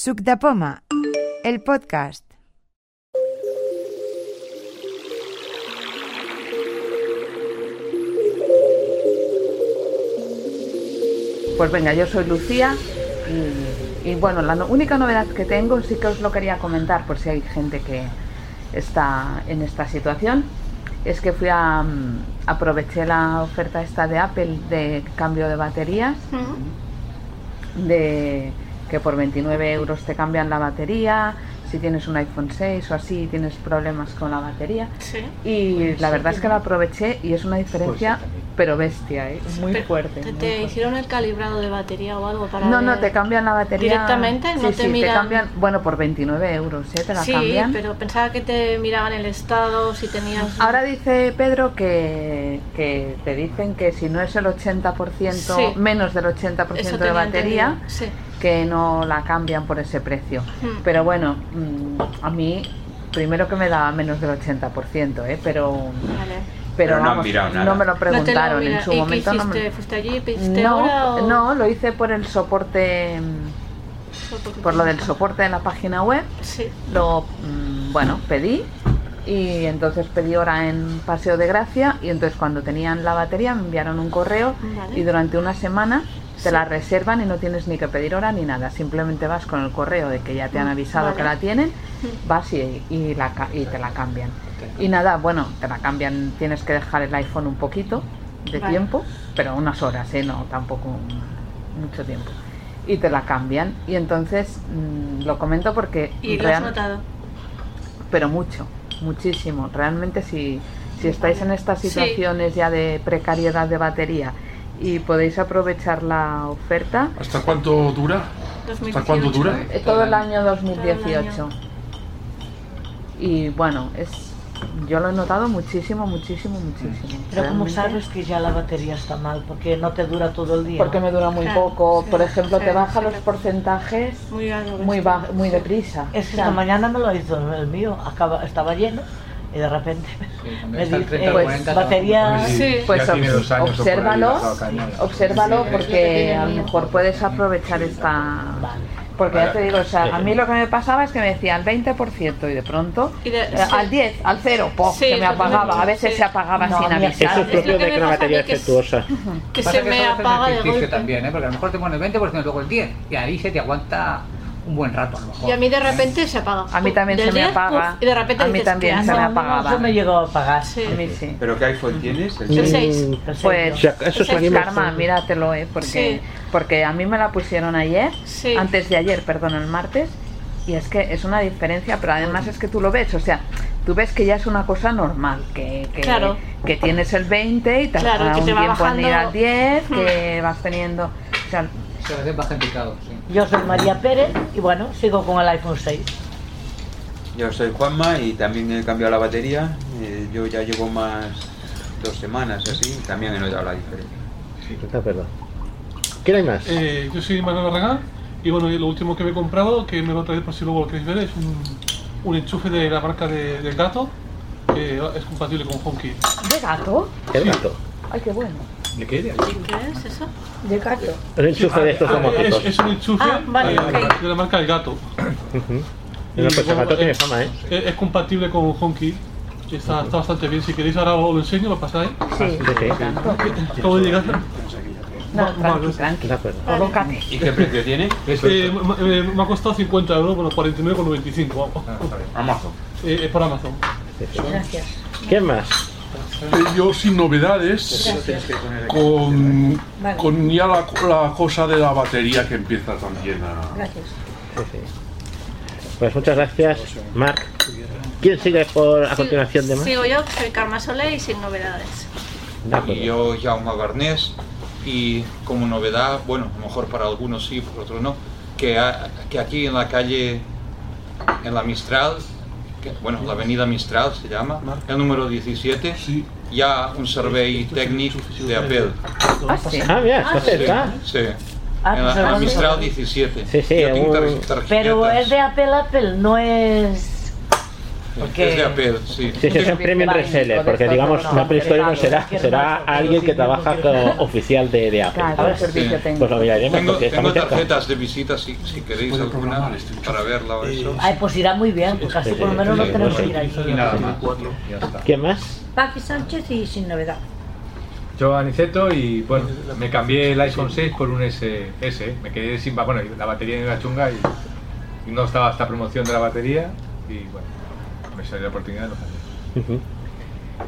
Suc de Poma, el podcast. Pues venga, yo soy Lucía y, y bueno, la no- única novedad que tengo sí que os lo quería comentar por si hay gente que está en esta situación. Es que fui a mm, aproveché la oferta esta de Apple de cambio de baterías, de que por 29 euros te cambian la batería, si tienes un iPhone 6 o así tienes problemas con la batería. Sí. Y la verdad es que la aproveché y es una diferencia, pero bestia, ¿eh? muy Pero, fuerte. ¿Te, muy te fuerte. hicieron el calibrado de batería o algo para No, no, te cambian la batería. ¿Directamente? ¿No sí, te sí, miran? te cambian, bueno, por 29 euros, ¿eh? Te la Sí, cambian. pero pensaba que te miraban el estado, si tenías... Ahora dice Pedro que, que te dicen que si no es el 80%, Sí. menos del 80% Eso de batería, entendido, Sí. Que no la cambian por ese precio. Hmm. Pero bueno, mm, a mí, primero que me daba menos del 80%, ¿eh? Pero, Vale. pero, Pero no han vamos, mirado nada. no me lo No te lo preguntaron en su ¿Y qué momento. no me- ¿Fuiste allí? ¿Pediste hora no, o...? no, lo hice por el soporte, por lo del soporte de la página web. Sí. Lo, mm, bueno, pedí y entonces pedí hora en Paseo de Gracia y entonces cuando tenían la batería me enviaron un correo Vale. y durante una semana te Sí. la reservan y no tienes ni que pedir hora ni nada, simplemente vas con el correo de que ya te han Mm, avisado vale. que la tienen, vas y, y la, ca- y te la cambian. Y nada, bueno, te la cambian, tienes que dejar el iPhone un poquito de Vale. tiempo, pero unas horas, ¿eh? no tampoco mucho tiempo. Y te la cambian. Y entonces mm, lo comento porque ¿Y lo has notado? pero mucho, muchísimo. Realmente si, si estáis en estas Sí. situaciones ya de precariedad de batería y podéis aprovechar la oferta, ¿Hasta cuánto dura? ¿Hasta cuándo 2018. dura? eh, todo el año Todo 2018. Y bueno, es yo lo he notado muchísimo, muchísimo, muchísimo. Pero ¿cómo Realmente, sabes que ya la batería está mal? Porque no te dura todo el día. Porque me dura muy Claro, poco. sí, Por ejemplo, sí, te baja sí, los sí. porcentajes Muy muy, ba- muy deprisa. Es que esta mañana me lo hizo el mío, acaba, estaba lleno y de repente me está el dice, 30 eh, 40, batería... Sí. Pues obsérvalo, obsérvalo Sí, porque a lo mejor puedes aprovechar esta... Porque ya te digo, o sea, a mí lo que me pasaba es que me decía al 20% y de pronto Y de- eh, sí. al 10, al 0, ¡pum! Sí, se me apagaba. A veces sí. se apagaba No, sin avisar. Eso es propio que de que una batería que es- defectuosa. Que Pasa se que me apaga de golpe. también, ¿eh? porque a lo mejor te pone el 20% y luego el 10%, y ahí se te aguanta un buen rato a lo mejor. Y a mí de repente se apaga. A mí también se me 10, apaga. Y de repente A mí dices, también ¿qué se me apagaba. se me llegó a apagar. Sí. A mí sí. ¿Pero qué iPhone tienes? ¿El El seis? seis. El Pues sello. Ya, eso es Karma, míratelo, ¿eh? Porque, Sí. porque a mí me la pusieron ayer, Sí. antes de ayer, perdón, el martes, y es que es una diferencia, pero además es que tú lo ves, o sea, tú ves que ya es una cosa normal, que, que, Claro. que tienes el 20 y te Claro, un te va tiempo en ir bajando. al 10, Hmm. que vas teniendo... O sea, Se a veces baja en picado, sí. Yo soy María Pérez y bueno, sigo con el iPhone 6. Yo soy Juanma y también he cambiado la batería. Eh, yo ya llevo más dos semanas así y también he notado la diferencia. Está verdad. ¿Quién hay más? Eh, yo soy Manuel Barragán y bueno, y lo último que me he comprado, que me lo traéis por si luego lo queréis ver, es un, un enchufe de la marca de, del gato que es compatible con HomeKit. ¿De gato? ¿Qué gato? Ay, qué bueno. ¿De qué? ¿Y qué es eso? ¿De gato? El enchufe de estos Ah, famosos. es, es un enchufe Ah, vale, eh, de la marca gato. Pues el bueno, gato tiene eh, fama, ¿eh? Es, es compatible con HomeKit. y Está, está bastante bien. Si queréis ahora os lo enseño, lo pasáis. Sí, sí, sí. tanto. ¿Cómo llegas? No, tranqui, tranqui. De acuerdo. ¿Y qué precio tiene? Eh, eh, me ha costado 50 euros, bueno, 49,95. Vamos. Amazon. Eh, es por Amazon. Gracias. ¿Quién más? Eh, yo sin novedades, con, con ya la, la cosa de la batería que empieza también a... Gracias. Pues muchas gracias, Marc. ¿Quién sigue por a continuación de más? Sigo yo, soy Karma Sole y sin novedades. Y yo, Jaume Garnés, y como novedad, bueno, a lo mejor para algunos sí, para otros no, que, que aquí en la calle, en la Mistral, bueno, la avenida Mistral se llama, el número 17, Sí. ya un survey técnico de Apple. Ah, sí. Ah, mira, está cerca. Sí, Ah, en pues la, en la Mistral ver. 17. Sí, sí, Yo tengo un- tar- tarjetas. Pero es de Apple Apple, no es... Porque Es de Apple, sí. Sí, sí, es un premium reseller, porque digamos, no, Apple Store no será, será alguien que trabaja no, como oficial de, de Apple. Claro, el servicio Sí. tengo. Pues lo miraremos Tengo, tengo tarjetas de visita si, si queréis alguna este para verla o eso. Ay, pues irá muy bien, porque así por lo menos no tenemos sí. que ir allí. Y nada más. Ya está. ¿Quién más? Paqui Sánchez y sin novedad. Yo Aniceto y bueno, me cambié el iPhone 6 por un S, S. Me quedé sin bueno, la batería era chunga y, y no estaba esta promoción de la batería y bueno, la oportunidad de.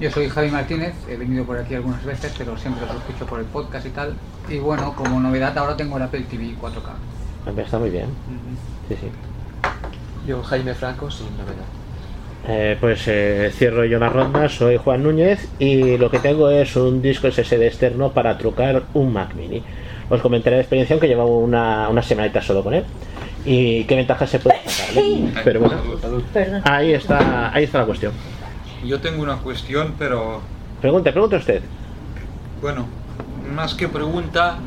Yo soy Javi Martínez, he venido por aquí algunas veces, pero siempre os escucho por el podcast y tal. Y bueno, como novedad ahora tengo el Apple TV 4K. Hombre, Está muy bien. Sí, sí. Yo, Jaime Franco, sin novedad. Eh, pues eh, cierro yo la ronda, soy Juan Núñez y lo que tengo es un disco SSD externo para trucar un Mac Mini. Os comentaré la experiencia aunque llevo una, una semanita solo con él y qué ventajas se puede sacar. ¿eh? Pero bueno, ahí está, ahí está la cuestión. Yo tengo una cuestión, pero Pregunte, pregunte usted. bueno, más que pregunta,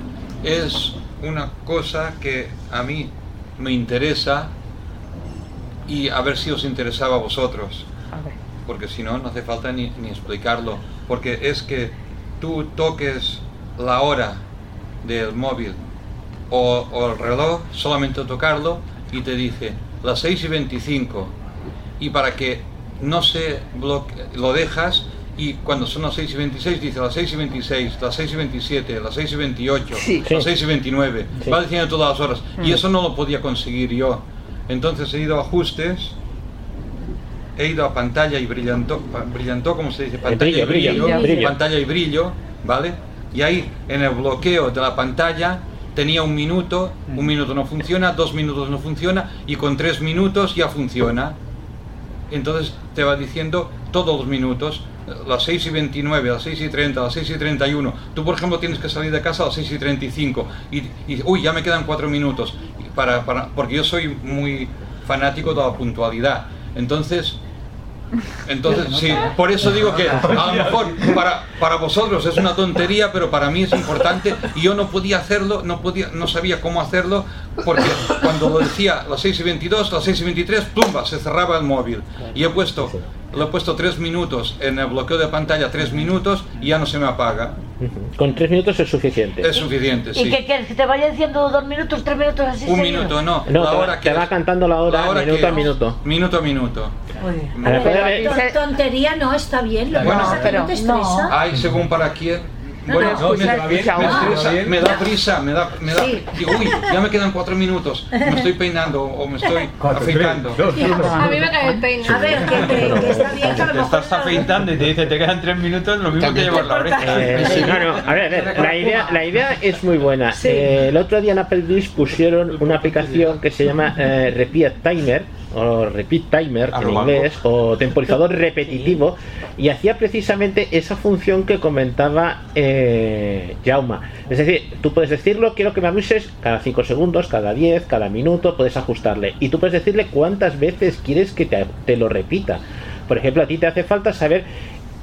es una cosa que a mí me interesa y a ver si os interesaba a vosotros. Porque si no, no hace falta ni, ni explicarlo. Porque es que tú toques la hora del móvil o, o el reloj, solamente tocarlo y te dice las 6 y 25. Y para que no se bloquee, lo dejas y cuando son las 6 y 26 dice las 6 y 26, las 6 y 27, las 6 y 28, Sí. las 6 y 29. Sí. Va diciendo todas las horas. Y Mm. eso no lo podía conseguir yo. Entonces he ido a ajustes he ido a pantalla y brillantó, brillantó, ¿cómo se dice? Pantalla brillo, y brillo, brillo. pantalla y brillo, ¿vale? Y ahí en el bloqueo de la pantalla tenía un minuto, un minuto no funciona, dos minutos no funciona y con tres minutos ya funciona. Entonces te va diciendo todos los minutos, las 6 y 29, las 6 y 30, las 6 y 31. Tú, por ejemplo, tienes que salir de casa a las 6 y 35 y, y uy, ya me quedan cuatro minutos, para, para, porque yo soy muy fanático de la puntualidad. Entonces, entonces, sí, por eso digo que a lo mejor para, para vosotros es una tontería, pero para mí es importante y yo no podía hacerlo, no, podía, no sabía cómo hacerlo, porque cuando lo decía las 6 y 22, las 6 y 23, ¡plumba! se cerraba el móvil. Y he puesto, lo he puesto 3 minutos en el bloqueo de pantalla, 3 minutos y ya no se me apaga. Con tres minutos es suficiente. Es suficiente, ¿Y sí. qué quieres? ¿Que te vaya diciendo dos minutos, tres minutos así Un minuto, no. No, la te va- hora te que va es- cantando la hora, minuto que a es. minuto. Minuto a minuto. Uy. A ver, Dice- tontería no está bien. Lo que Bueno, pasa es que pero- no te estresa. Ay, según para quién. No, Bueno, no, me, escucha, me me bien. da prisa, me da, me da, Sí. digo, uy, ya me quedan cuatro minutos, me estoy peinando o me estoy Cuatro, afeitando. tres, dos, uno. A mí me cae el peine. A ver, que, que- que está bien que a lo Te estás afeitando y te dice te quedan tres minutos, lo mismo que llevas la oreja. Eh, sí, no, no, a ver, a ver, la idea, la idea es muy buena. Eh, el otro día en Applebee's pusieron una aplicación que se llama eh, Repeat Timer o Repeat Timer A en inglés o temporizador repetitivo y hacía precisamente esa función que comentaba eh, Jauma. Es decir, tú puedes decirlo, quiero que me avises cada 5 segundos, cada 10, cada minuto, puedes ajustarle y tú puedes decirle cuántas veces quieres que te, te lo repita. Por ejemplo, a ti te hace falta saber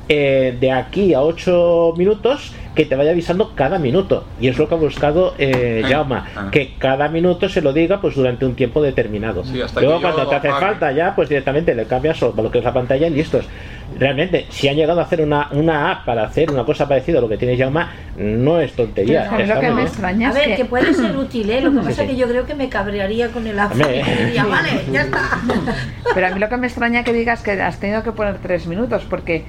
eh, de aquí a 8 minutos que te vaya avisando cada minuto. Y es lo que ha buscado eh, Ah, Jaume, ah. que cada minuto se lo diga pues durante un tiempo determinado. Sí, hasta Luego cuando te hace falta ya, pues directamente le cambias o lo que es la pantalla y listos. Realmente, si han llegado a hacer una, una app para hacer una cosa parecida a lo que tiene Jaume, no es tontería. A mí está lo que me extraña A es ver, que... que puede ser útil, ¿eh? Lo que pasa sí. es que yo creo que me cabrearía con el y diría, vale, ya está. Pero a mí lo que me extraña que digas que has tenido que poner tres minutos, porque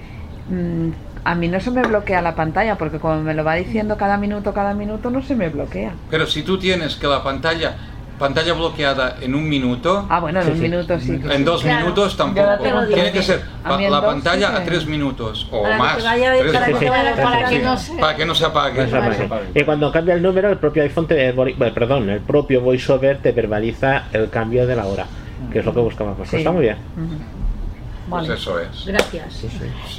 mm, a mí no se me bloquea la pantalla, porque como me lo va diciendo cada minuto, cada minuto, no se me bloquea. Pero si tú tienes que la pantalla, pantalla bloqueada en un minuto, Ah, bueno, en Sí, un sí. minuto sí. que en sí. dos Claro, minutos tampoco. Tiene que ser A la dos pantalla sí que- a tres minutos o Para que más. te vaya- tres para que minutos. Para sí, que no se... Para que no se apague. Esa parte. Y cuando cambia el número, el propio iPhone te, bueno, perdón, el propio VoiceOver te verbaliza el cambio de la hora, que es lo que buscamos. Pues Sí. está muy bien. Ujú. Pues Vale. eso es. Gracias.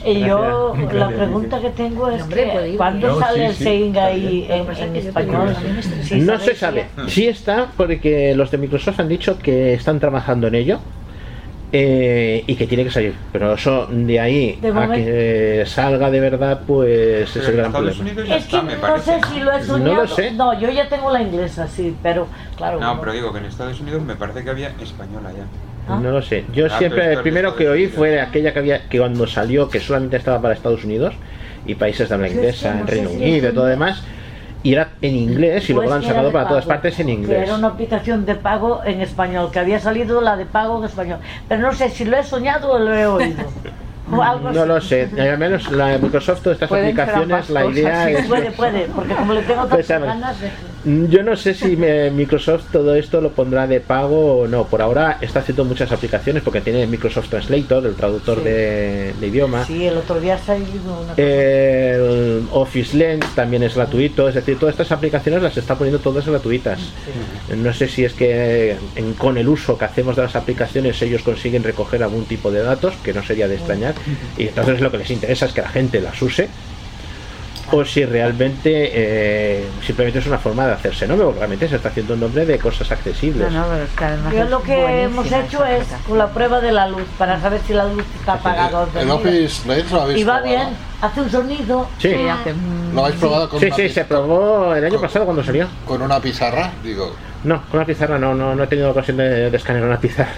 Y yo Gracias. la pregunta que tengo es que ¿cuándo. No, sale sí, el está ahí en, Lo que pasa es en que yo español? no ¿sabéis se sabe. Sí está porque los de Microsoft han dicho que están trabajando en ello eh, y que tiene que salir. Pero eso de ahí De a momento- que salga de verdad, pues es el gran Estados problema. Unidos ya Es que está, me no parece. sé si lo he No soñado. lo sé. No, yo ya tengo la inglesa, sí, pero claro. No, pero digo que en Estados Unidos me parece que había española ya. No lo sé. Yo Ah, siempre, el primero que oí fue aquella que había que cuando salió, que solamente estaba para Estados Unidos y países de habla Sí, inglesa, en Reino si Unido y todo demás, y era en inglés y luego Pues lo han sacado para todas partes en inglés. Era una aplicación de pago en español, que había salido la de pago en español. Pero no sé si lo he soñado o lo he oído. No así. lo sé, al menos la Microsoft todas estas aplicaciones, la idea sí. es Puede, puede, porque como le tengo Pues, tantas ganas de... Yo no sé si me- Microsoft todo esto lo pondrá de pago o no. Por ahora está haciendo muchas aplicaciones porque tiene Microsoft Translator, el traductor Sí. de, de idioma. Sí, el otro día ha salido una cosa. El Office Lens también es gratuito, es decir, todas estas aplicaciones las está poniendo todas gratuitas. No sé si es que en- con el uso que hacemos de las aplicaciones ellos consiguen recoger algún tipo de datos, que no sería de extrañar, y entonces lo que les interesa es que la gente las use, o si realmente eh, simplemente es una forma de hacerse nombre, porque realmente se está haciendo un nombre de cosas accesibles. No, no, pero es que además Yo es lo que hemos hecho es con la prueba de la luz, para saber si la luz está apagada o El encendida. Office Lens lo habéis Y va bien, hace un sonido. Sí, Sí, hace- ¿Lo habéis probado con sí, una sí, se probó el año pasado cuando salió. con una pizarra? Digo, No, con una pizarra no, no, no he tenido ocasión de, de escanear una pizarra.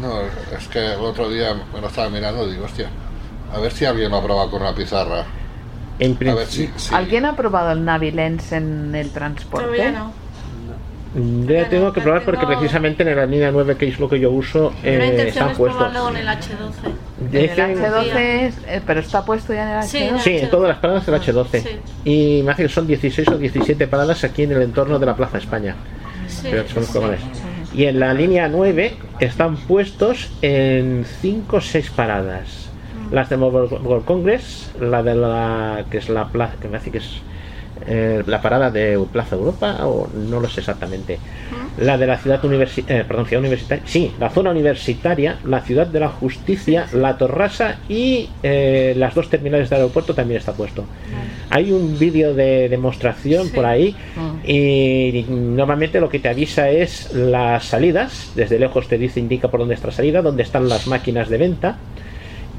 no, es que el otro día me lo estaba mirando digo, hostia, a ver si alguien lo ha probado con una pizarra. En principio, si... si- ¿Alguien ha probado el Navilens en el transporte? Todavía no. Mm, ya tengo que probar porque precisamente en la línea 9, que es lo que yo uso, eh, intención están es puestos. probarlo en el H12. En el Dicen- H12, es- eh, pero está puesto ya en el Sí, H12. Sí, en todas las paradas del H12. Sí. Y me hace que son 16 o 17 paradas aquí en el entorno de la Plaza España. Sí, Pero es. Y en la línea 9 están puestos en 5 o 6 paradas. Las de Mobile World Congress, la de la que es la plaza, que me hace que es eh, la parada de Plaza Europa, o no lo sé exactamente. La de la ciudad, universi- eh, perdón, ciudad universitaria, sí, la zona universitaria, la ciudad de la justicia, la Torrasa y eh, las dos terminales del aeropuerto también está puesto. Hay un vídeo de demostración por ahí y normalmente lo que te avisa es las salidas, desde lejos te dice, indica por dónde está la salida, dónde están las máquinas de venta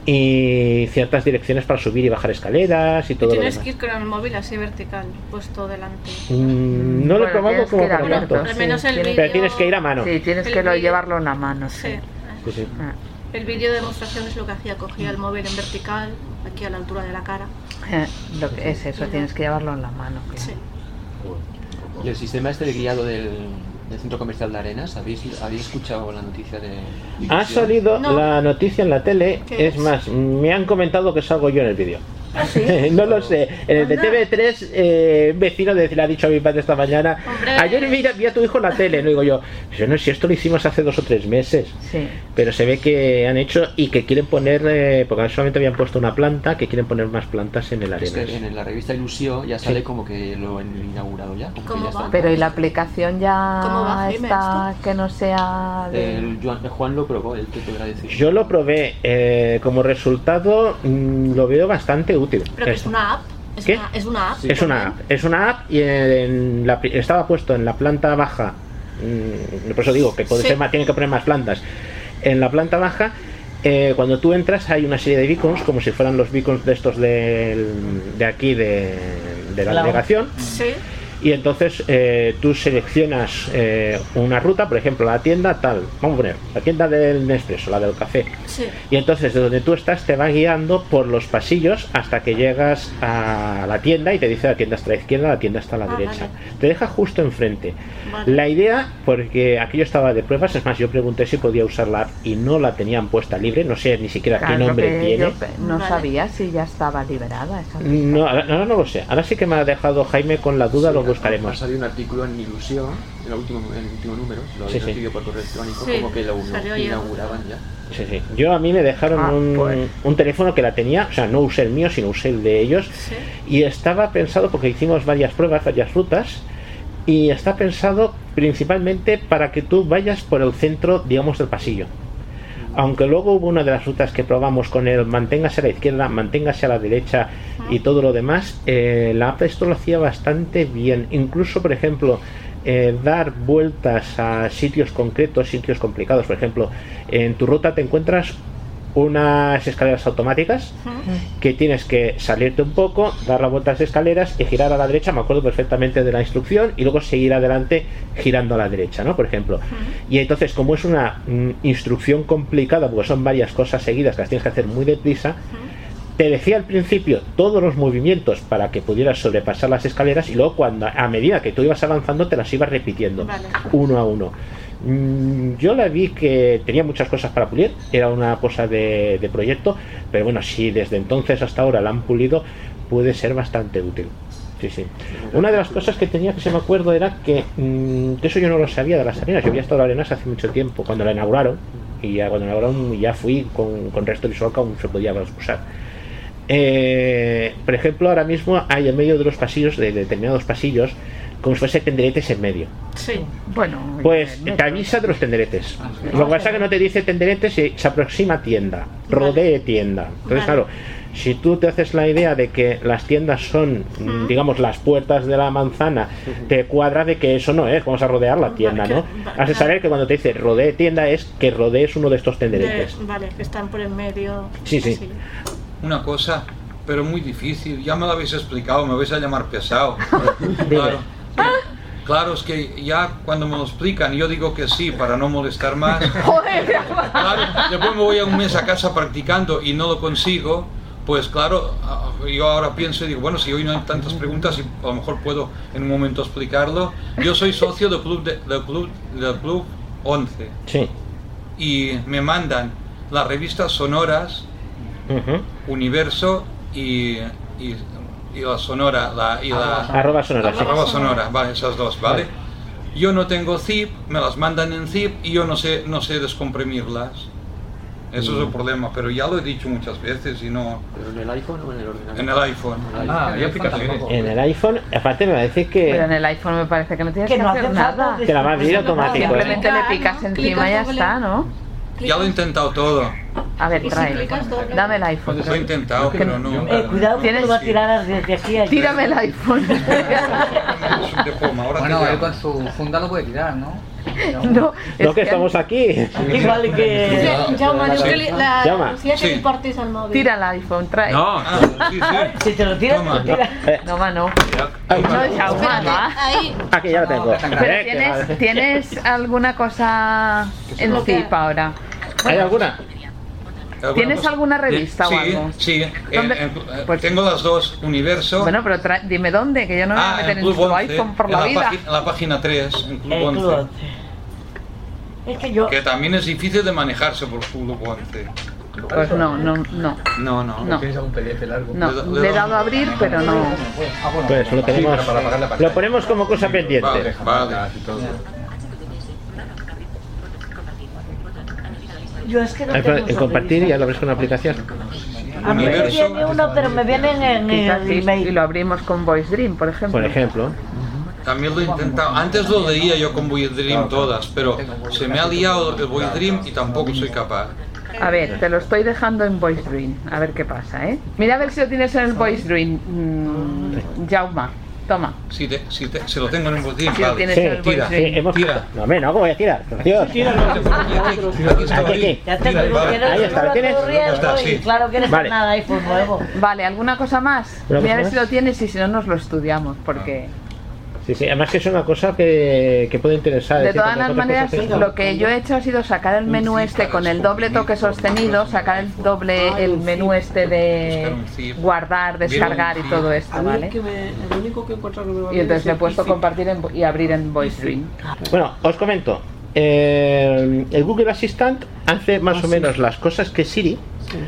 y ciertas direcciones para subir y bajar escaleras y todo lo Tienes demás. que ir con el móvil así vertical, puesto delante. Mm, no lo he Bueno, probado como para abierto, tanto. Al menos el Pero tienes que ir a mano. Sí, tienes El que lo- vídeo- llevarlo en la mano. Sí. Sí. Sí, sí. Ah, El vídeo de demostración es lo que hacía, cogía el móvil en vertical, aquí a la altura de la cara. eh, lo que es eso, tienes que llevarlo en la mano. que- Sí. Y el sistema este de guiado del, del centro comercial de Arenas, ¿habéis, habéis escuchado la noticia de... Ha salido No. la noticia en la tele, ¿Qué es es? más, me han comentado que salgo yo en el vídeo. ¿Ah, no lo sé. En el de Anda. TV3, eh, un vecino de- le ha dicho a mi padre esta mañana, Hombre. ayer vi, vi a tu hijo en la tele. No digo yo, yo no sé, si esto lo hicimos hace dos o tres meses. Sí. Pero se ve que han hecho y que quieren poner, eh, porque solamente habían puesto una planta, que quieren poner más plantas en el Es que Arenas. en la revista Ilusión ya sale Sí. como que lo han inaugurado ya. como que ¿Cómo ya está va? Pero ¿y la aplicación ya ¿Cómo va, está que no sea de... El Juan, el Juan lo probó, él te podrá decir. Yo lo probé, eh, como resultado mm, lo veo bastante útil. Pero que es una app. Es, ¿Qué? Una, es una app. Es una app, es una app y en la estaba puesto en la planta baja. mm, Por eso digo que puede Sí. ser más, tiene que poner más plantas. En la planta baja, eh, cuando tú entras, hay una serie de beacons, como si fueran los beacons de estos del- de aquí de, de la La- navegación. Sí. Y entonces eh, tú seleccionas eh, una ruta, por ejemplo, la tienda tal, vamos a poner, la tienda del Nespresso, la del café. Sí. Y entonces de donde tú estás te va guiando por los pasillos hasta que llegas a la tienda y te dice la tienda está a la izquierda, la tienda está a la Ah, derecha. vale. Te deja justo enfrente. Vale. La idea, porque aquí yo estaba de pruebas, es más, yo pregunté si podía usar la app y no la tenían puesta libre, no sé ni siquiera Claro, qué nombre que tiene. no Vale. sabía si ya estaba liberada esa No, ahora, no lo sé. Ahora sí que me ha dejado Jaime con la duda, Sí, lo Ha buscaremos. salido un artículo en Ilusión, en el último, en el último número, lo Sí, sí. por correo electrónico, Sí, como que lo inauguraban ya. Sí, sí. Yo a mí me dejaron Ah, un, pues. un teléfono que la tenía, o sea, no usé el mío, sino usé el de ellos. Sí. Y estaba pensado, porque hicimos varias pruebas, varias rutas, y está pensado principalmente para que tú vayas por el centro, digamos, del pasillo. Aunque luego hubo una de las rutas que probamos con el manténgase a la izquierda, manténgase a la derecha y todo lo demás, eh, la app esto lo hacía bastante bien. Incluso, por ejemplo, eh, dar vueltas a sitios concretos, sitios complicados. Por ejemplo, en tu ruta te encuentras unas escaleras automáticas que tienes que salirte un poco, dar la vuelta a las escaleras y girar a la derecha, me acuerdo perfectamente de la instrucción, y luego seguir adelante girando a la derecha, ¿no? Por ejemplo. Y entonces, como es una mm, instrucción complicada, porque son varias cosas seguidas que las tienes que hacer muy deprisa, te decía al principio todos los movimientos para que pudieras sobrepasar las escaleras y luego cuando a medida que tú ibas avanzando te las ibas repitiendo Vale. uno a uno. Mm, Yo la vi que tenía muchas cosas para pulir, era una cosa de, proyecto, pero bueno, si desde entonces hasta ahora la han pulido, puede ser bastante útil. Sí, sí. Una de las cosas que tenía que se me acuerdo era que, mm, que eso yo no lo sabía de las arenas. Yo había estado en arenas hace mucho tiempo, cuando la inauguraron, y ya cuando la inauguraron ya fui con, con resto visual que aún se podía usar. Eh, por ejemplo, ahora mismo hay en medio de los pasillos, de determinados pasillos, como si fuese tenderetes en medio. Sí. Bueno, Pues te avisa de los tenderetes. Lo que pasa es que no te dice tenderete si se aproxima tienda, rodee tienda. Entonces, Vale. claro, si tú te haces la idea de que las tiendas son, mm, digamos, las puertas de la manzana, te cuadra de que eso no es, vamos a rodear la tienda, ¿no? Has de saber que cuando te dice rodee tienda es que rodees uno de estos De- tenderetes. vale, que están por en medio. Sí, sí. Una cosa, pero muy difícil. Ya me lo habéis explicado, me vais a llamar pesado. claro. Claro, es que ya cuando me lo explican, yo digo que sí para no molestar más. Claro, después me voy a un mes a casa practicando y no lo consigo. Pues claro, yo ahora pienso y digo, bueno, si hoy no hay tantas preguntas y a lo mejor puedo en un momento explicarlo. Yo soy socio del club, de- del club, del club 11 Sí. y me mandan las revistas sonoras. Universo y, y, y la Sonora, la, y la Arroba sonora, sí. arroba sonora, vale, esas dos, ¿vale? Yo no tengo zip, me las mandan en zip y yo no sé, no sé descomprimirlas. Eso es el problema, pero ya lo he dicho muchas veces y no... ¿Pero en el iPhone o en el ordenador? En el iPhone. Ah, hay aplicaciones. En el iPhone, aparte me parece que... Pero en el iPhone me parece que no tienes Que que, no hacer nada. Que la va a abrir automático. ¿eh? Simplemente le Clicar, picas encima y ya está, ¿no? Ya lo he intentado todo. A ver, trae. Dame el iPhone. Lo he intentado, pero no... Eh, cuidado que lo va a tirar desde aquí a. Tírame el iPhone. Bueno, él con su funda lo puede tirar, ¿no? no, Lo es que estamos aquí. Igual que... Li, la Sí. el mòbil. Tira el iPhone, trae. No, Ah, sí, sí. Si te lo tiras, Toma. Eh, No, va, no. No, Jaume. Ahí, aquí ya lo tengo. No, Pero ¿tienes, vale. ¿tienes alguna cosa en zip ahora? ¿Hay alguna? ¿Tienes cosa? alguna revista o sí, algo? Sí, en- ¿Dónde? en- Pues- tengo las dos, Universo. Bueno, pero tra- dime dónde, que yo no me voy a ah, meter en en Club tu 11, iPhone por en la vida. en la página 3, en Club El 11. Club 11. Es que yo... Que también es difícil de manejarse por Club 11. Pues no, no, no. No, no. No. ¿Tienes algún PDF largo? No, Le- le le he dado a abrir, pero no. Pues lo tenemos. la. Lo ponemos como cosa pendiente. Vale, vale. y todo. Yo es que no compartir y ya lo ves con una aplicación. A mí me viene uno, pero me vienen en el y lo abrimos con Voice Dream, por ejemplo. Por ejemplo. También lo he intentado. Antes lo leía yo con Void Dream todas, pero se me ha liado el Void Dream y tampoco soy capaz. A ver, te lo estoy dejando en Voice Dream. A ver qué pasa, ¿eh? Mira a ver si lo tienes en el Voice Dream. Mm, Jauma, toma. Si, te- si, te- si lo tengo en el Dream, Si lo vale. tienes Sí, el tira, Sí, hemos... Tira. No, hombre, no, ¿cómo voy a tirar? Por Dios. Aquí, aquí, aquí Aquí, aquí. Tira, quieres Ahí está, ¿lo tienes? Está, sí. claro que eres Vale. nada iPhone nuevo. Vale, ¿alguna cosa más? ¿Una Mira a ver si lo tienes y si no nos lo estudiamos, porque... Sí, sí, además que es una cosa que, que puede interesar. De todas las maneras, lo que yo he hecho ha sido sacar el menú este con el doble toque sostenido, sacar el doble, el menú este de guardar, descargar y todo esto, ¿vale? Y entonces es le he puesto compartir en- y abrir en Voice Dream. Bueno, os comento. eh, el Google Assistant hace más o menos las cosas que Siri.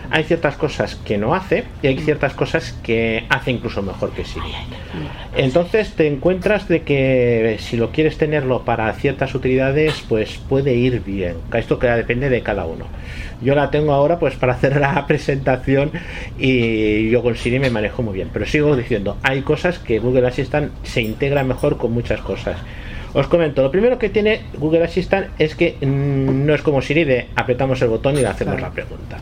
Hay ciertas cosas que no hace y hay ciertas cosas que hace incluso mejor que Siri. Entonces te encuentras de que si lo quieres tenerlo para ciertas utilidades, pues puede ir bien. Esto que depende de cada uno. Yo la tengo ahora pues para hacer la presentación y yo con Siri me manejo muy bien. Pero sigo diciendo, hay cosas que Google Assistant se integra mejor con muchas cosas. Os comento, lo primero que tiene Google Assistant es que mm, no es como Siri de apretamos el botón y le hacemos la pregunta.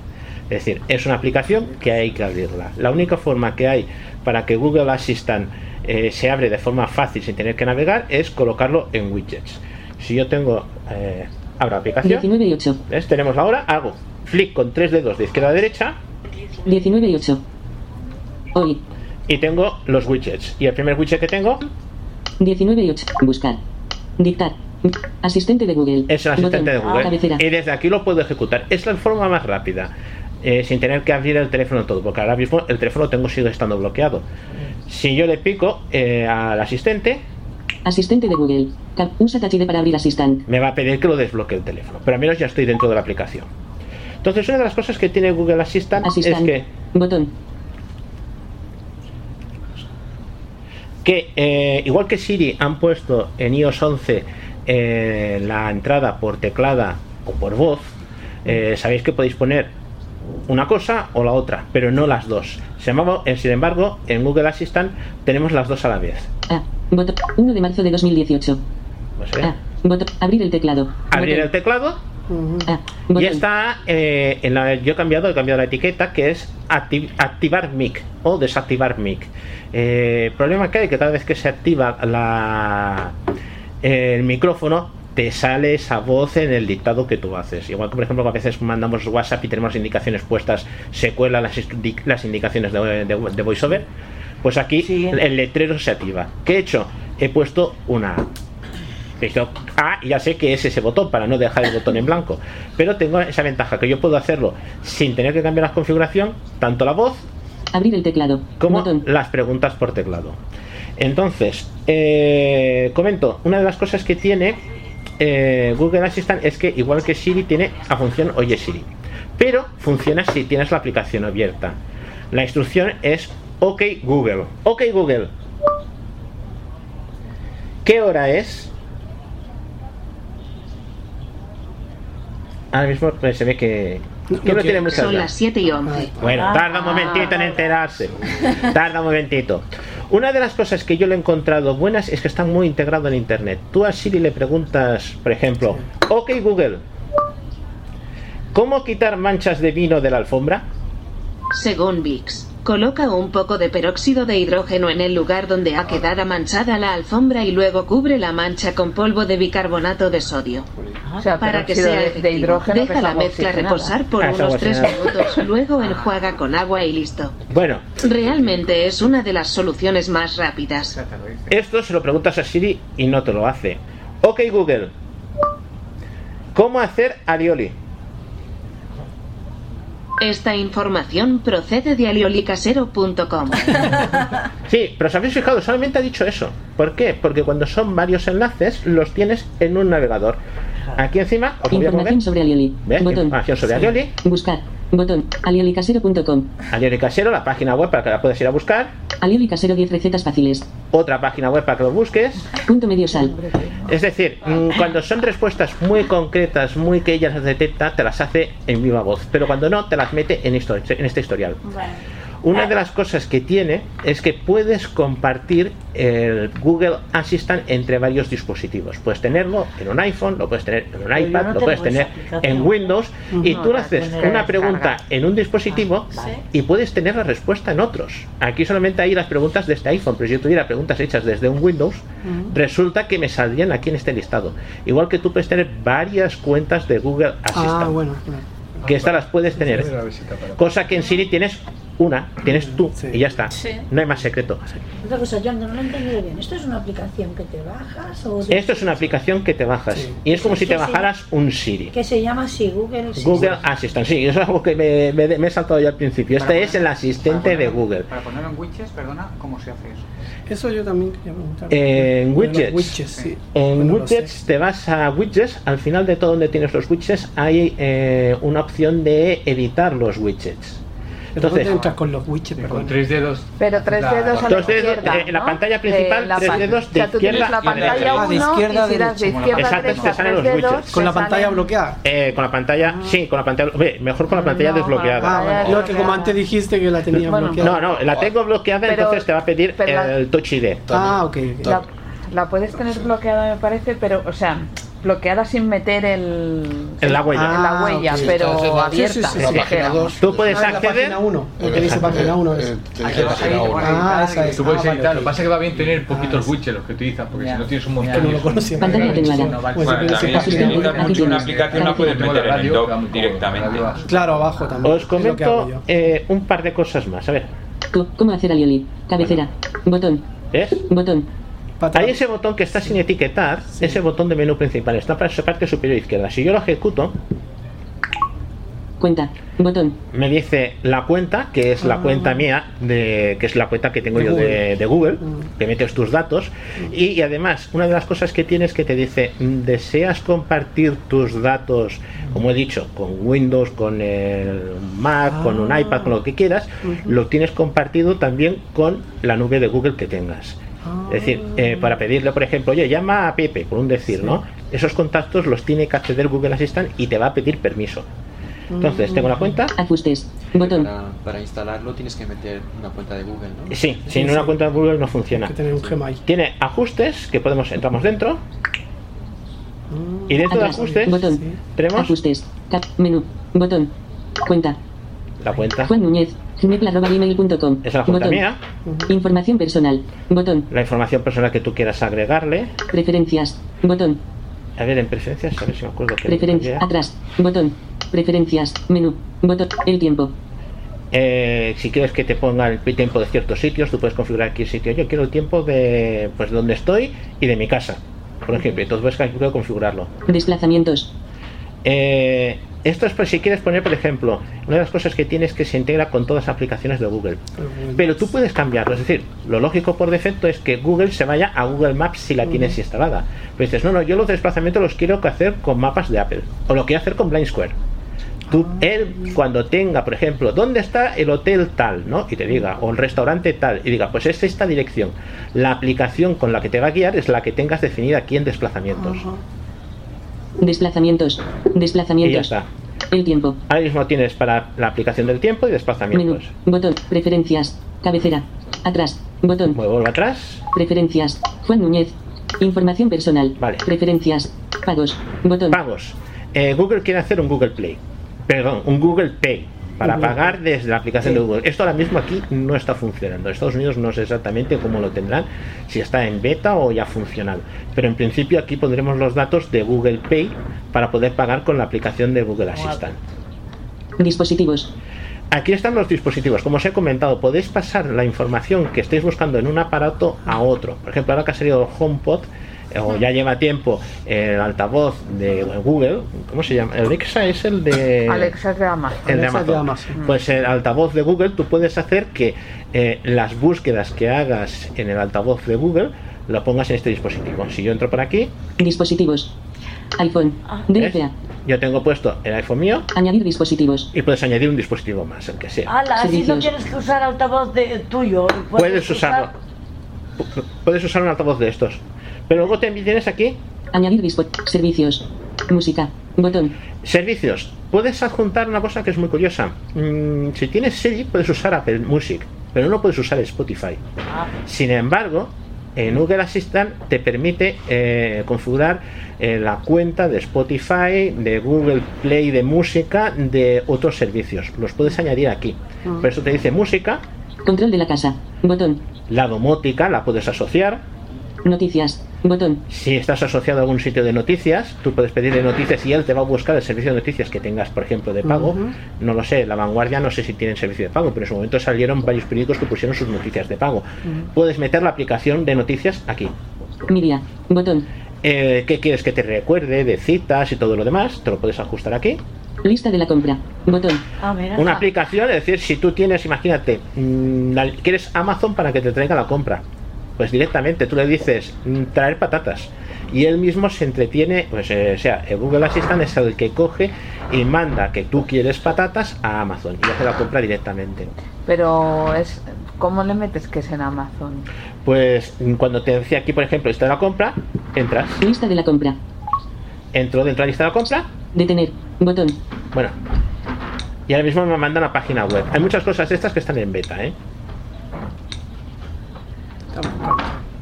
Es decir, es una aplicación que hay que abrirla. La única forma que hay para que Google Assistant eh, se abre de forma fácil sin tener que navegar es colocarlo en widgets. Si yo tengo, eh, abro aplicación, 19 y 8. ¿ves? tenemos ahora, hago flick con tres dedos de izquierda a derecha 19 y 8. Hoy. y tengo los widgets. Y el primer widget que tengo 19 y 8. Buscar. Dictar. Asistente de Google. es el asistente de. Google. Cabecera. Y desde aquí lo puedo ejecutar. Es la forma más rápida. Eh, sin tener que abrir el teléfono todo, porque ahora mismo el teléfono tengo sigue estando bloqueado. Si yo le pico eh, al asistente, Asistente de Google. Usa Touch para abrir Assistant. me va a pedir que lo desbloquee el teléfono. Pero al menos ya estoy dentro de la aplicación. Entonces, una de las cosas que tiene Google Assistant, Assistant. es que, Botón. que eh, igual que Siri han puesto en iOS 11 eh, la entrada por teclada o por voz, eh, sabéis que podéis poner una cosa o la otra, pero no las dos. Sin embargo, eh, sin embargo, en Google Assistant tenemos las dos a la vez. A. Botón. 1 de marzo de 2018. No sé. A. Botón. Abrir el teclado. Abrir Botón. el teclado A. y Botón. está eh, en la, yo he cambiado, he cambiado la etiqueta que es acti- activar mic o desactivar mic. Eh, problema que hay que cada vez que se activa la, el micrófono te sale esa voz en el dictado que tú haces. Igual que por ejemplo a veces mandamos WhatsApp y tenemos indicaciones puestas, se cuelan las, las indicaciones de, de, de VoiceOver. Pues aquí el letrero se activa. ¿Qué he hecho? He puesto una He dicho, Ah, y ya sé que es ese botón para no dejar el botón en blanco. Pero tengo esa ventaja que yo puedo hacerlo sin tener que cambiar la configuración, tanto la voz Abrir el teclado. como Botón. las preguntas por teclado. Entonces, eh, comento, una de las cosas que tiene eh, Google Assistant es que igual que Siri tiene la función Oye Siri, pero funciona si tienes la aplicación abierta. La instrucción es OK Google. OK Google. ¿Qué hora es? Ahora mismo pues, se ve que, que no, tiene muchas Son las 7 y 11. Bueno, tarda un momentito en enterarse. Tarda un momentito. Una de las cosas que yo le he encontrado buenas es que está muy integrado en Internet. Tú a Siri le preguntas, por ejemplo, OK Google, ¿cómo quitar manchas de vino de la alfombra? Según VIX, coloca un poco de peróxido de hidrógeno en el lugar donde ha quedado manchada la alfombra y luego cubre la mancha con polvo de bicarbonato de sodio. O sea, Para que sea de- de efectivo, hidrógeno, que deja la mezcla oxigenada. reposar por Ah, unos 3 oxigenada. minutos, luego enjuaga con agua y listo. Bueno, Realmente es una de las soluciones más rápidas. esto se lo preguntas a Siri y no te lo hace. OK Google, ¿cómo hacer alioli? Esta información procede de aliolicasero.com. Sí, pero os habéis fijado, solamente ha dicho eso. ¿Por qué? Porque cuando son varios enlaces, los tienes en un navegador. Aquí encima, os lo voy a mover. Información sobre Alioli. ¿Ves? Botón. Información sobre Alioli. Buscar. Botón. Aliolicasero.com. Alioli Casero, la página web para que la puedas ir a buscar. Alioli Casero 10 recetas fáciles. Otra página web para que lo busques. Punto medio sal. Es decir, mm, cuando son respuestas muy concretas, muy que ella las detecta, te las hace en viva voz. Pero cuando no, te las mete en, histo- en este historial. Una de las cosas que tiene es que puedes compartir el Google Assistant entre varios dispositivos. Puedes tenerlo en un iPhone, lo puedes tener en un iPad, no lo puedes tener en Windows y tú le haces una pregunta en un dispositivo y puedes tener la respuesta en otros. Aquí solamente hay las preguntas de este iPhone, pero si yo tuviera preguntas hechas desde un Windows, resulta que me saldrían aquí en este listado. Igual que tú puedes tener varias cuentas de Google Assistant Ah, bueno, bueno. Que estas las puedes tener. Cosa que en Siri tienes una, tienes tú y ya está. Sí. No hay más secreto. Otra cosa, John, no lo he entendido bien. ¿Esto es una aplicación que te bajas o de- Esto es una aplicación que te bajas y es como si te bajaras un Siri. que se llama así Google? Google Assistant, sí, eso es algo que me, me- me he saltado yo al principio. Este es el asistente de Google. Para ponerlo en widgets, perdona, ¿cómo se hace eso? Eso yo también quería preguntar. En widgets. widgets, sí. En Bueno, widgets te vas a widgets. Al final de todo donde tienes los widgets hay eh, una opción de editar los widgets. Pero ¿dónde Entonces, entras con los widgets? Con perdón? tres dedos. Pero tres La- dedos a la Dos dedos, izquierda. eh, en la pantalla principal, De la tres pa- dedos o de sea, tú tienes izquierda la y derecha. pantalla Ah, de 1 izquierda a y si das de izquierda a Exacto, derecha te salen los widgets. Con la pantalla bloqueada. Eh, con la pantalla, sí, con la pantalla, ve, mejor con la pantalla No, desbloqueada. Ah, vale. No, que como antes dijiste que la tenía Bueno, bloqueada. No, no, la tengo bloqueada, Pero- entonces te va a pedir pero la- el Touch ID. Ah, ok. ok. La, la puedes tener bloqueada, me parece, pero, o sea, bloqueada sin meter el, En la huella. en la Ah, huella, pero en la- abierta. Sí, sí, sí, si sí. dijéramos. Tú puedes Ah, en la acceder. página 1, porque dice página 1. Es. Eh, te Ahí dice vas página ahí, uno. bueno, Ah, esa es. Tú puedes editar, lo que pasa es que va bien tener poquitos Ah, sí. widgets los que utilizas, porque si no tienes un montón. Conocía. Pantalla también si mucho una aplicación la puedes meter en el dock directamente. Claro, abajo también. Os es comento hago yo. eh, un par de cosas más. A ver, ¿Cómo hacer alioli? Cabecera. Botón. ¿ves? Botón. Hay ese botón que está sin etiquetar, ese botón de menú principal, está para esa parte superior izquierda. Si yo lo ejecuto, Cuenta. Botón. me dice la cuenta, que es la Ah. cuenta mía, de, que es la cuenta que tengo De yo de, Google. de Google, Mm. que metes tus datos. Y, y además, una de las cosas que tienes que te dice, ¿deseas compartir tus datos, como he dicho, con Windows, con el Mac, con un Ah. iPad, con lo que quieras? Lo tienes compartido también con la nube de Google que tengas. Ah. Es decir, eh, para pedirle, por ejemplo, oye, llama a Pepe, por un decir, ¿no? Esos contactos los tiene que acceder Google Assistant y te va a pedir permiso. Entonces, tengo la cuenta. Ajustes. Botón. Para, para instalarlo tienes que meter una cuenta de Google, ¿no? Sí, Sí, sin sí. una cuenta de Google no funciona. Hay que tener un Gmail. Tiene ajustes, que podemos, entramos dentro, y dentro de ajustes Botón. Tenemos Ajustes. Cap. Menú. Botón. Cuenta. la cuenta. Juan Núñez. gmail.com. Es la Botón. mía, Información personal. Botón. la información personal que tú quieras agregarle. Preferencias. Botón. A ver, en preferencias, a ver si me acuerdo que Preferencias. Atrás. Botón. Preferencias. Menú. Botón. El tiempo. Eh, si quieres que te ponga el tiempo de ciertos sitios, tú puedes configurar aquí el sitio. Yo quiero el tiempo de pues donde estoy y de mi casa, por ejemplo. Entonces puedes configurarlo. Desplazamientos. Eh, esto es por si quieres poner, por ejemplo, una de las cosas que tienes que se integra con todas las aplicaciones de Google. Pero tú puedes cambiarlo, es decir, lo lógico por defecto es que Google se vaya a Google Maps si la tienes instalada. Pero dices, no, no, yo los desplazamientos los quiero hacer con mapas de Apple, o lo quiero hacer con Blind Square. Tú, él, cuando tenga, por ejemplo, ¿dónde está el hotel tal? ¿no? Y te diga, o el restaurante tal, y diga, pues es esta dirección. La aplicación con la que te va a guiar es la que tengas definida aquí en desplazamientos. Desplazamientos. Y ya Desplazamientos. está. El tiempo. Ahora mismo tienes para la aplicación del tiempo y Menú. desplazamientos. Botón. Preferencias. Cabecera. Atrás. Botón. Vuelvo atrás. Preferencias. Juan Núñez. Información personal. Vale. Preferencias. Pagos. Botón. Pagos. Eh, Google quiere hacer un Google Play. Perdón, un Google Pay. Para pagar desde la aplicación de Google. Esto ahora mismo aquí no está funcionando. En Estados Unidos no sé exactamente cómo lo tendrán, si está en beta o ya funcional. Pero en principio aquí pondremos los datos de Google Pay para poder pagar con la aplicación de Google Assistant. Dispositivos. Aquí están los dispositivos. Como os he comentado, podéis pasar la información que estéis buscando en un aparato a otro. Por ejemplo, ahora que ha salido el HomePod, o ya lleva tiempo el altavoz de Google, ¿cómo se llama? Alexa es el de... Alexa es de Amazon. El de Alexa es de Amazon. Amazon. Pues el altavoz de Google, tú puedes hacer que eh, las búsquedas que hagas en el altavoz de Google lo pongas en este dispositivo. Si yo entro por aquí, Dispositivos. iPhone. DFA. yo tengo puesto el iPhone mío Añadir dispositivos. y puedes añadir un dispositivo más, el que sea. Ala, si no que usar altavoz de, tuyo. Puedes usarlo. Pu- Puedes usar un altavoz de estos. Pero luego también tienes aquí Añadir. Servicios. Música. Botón. servicios. Puedes adjuntar una cosa que es muy curiosa. Mm, si tienes Siri, puedes usar Apple Music, pero no puedes usar Spotify. Sin embargo, en Google Assistant te permite eh, configurar eh, la cuenta de Spotify, de Google Play de música, de otros servicios. Los puedes añadir aquí. Ah. Por eso te dice música, Control de la casa. Botón. la domótica la puedes asociar. Noticias. Botón. Si estás asociado a algún sitio de noticias, tú puedes pedirle noticias y él te va a buscar el servicio de noticias que tengas, por ejemplo, de pago. No lo sé, La Vanguardia no sé si tienen servicio de pago, pero en su momento salieron varios periódicos que pusieron sus noticias de pago. Puedes meter la aplicación de noticias aquí. Miria. Botón. Eh, ¿Qué quieres que te recuerde de citas y todo lo demás? Te lo puedes ajustar aquí. Lista de la compra. Botón. Ah, mira. Una aplicación, es decir, si tú tienes, imagínate, mm, la- quieres Amazon para que te traiga la compra, pues directamente tú le dices mm, traer patatas y él mismo se entretiene, pues eh, o sea, el Google Assistant es el que coge y manda que tú quieres patatas a Amazon y hace la compra directamente. Pero es ¿cómo le metes que es en Amazon? Pues mm, cuando te decía aquí, por ejemplo, lista de la compra, entras, Lista de la compra. entro dentro de la lista de la compra, Detener. Botón. bueno, y ahora mismo me manda a la página web. Hay muchas cosas de estas que están en beta, ¿eh?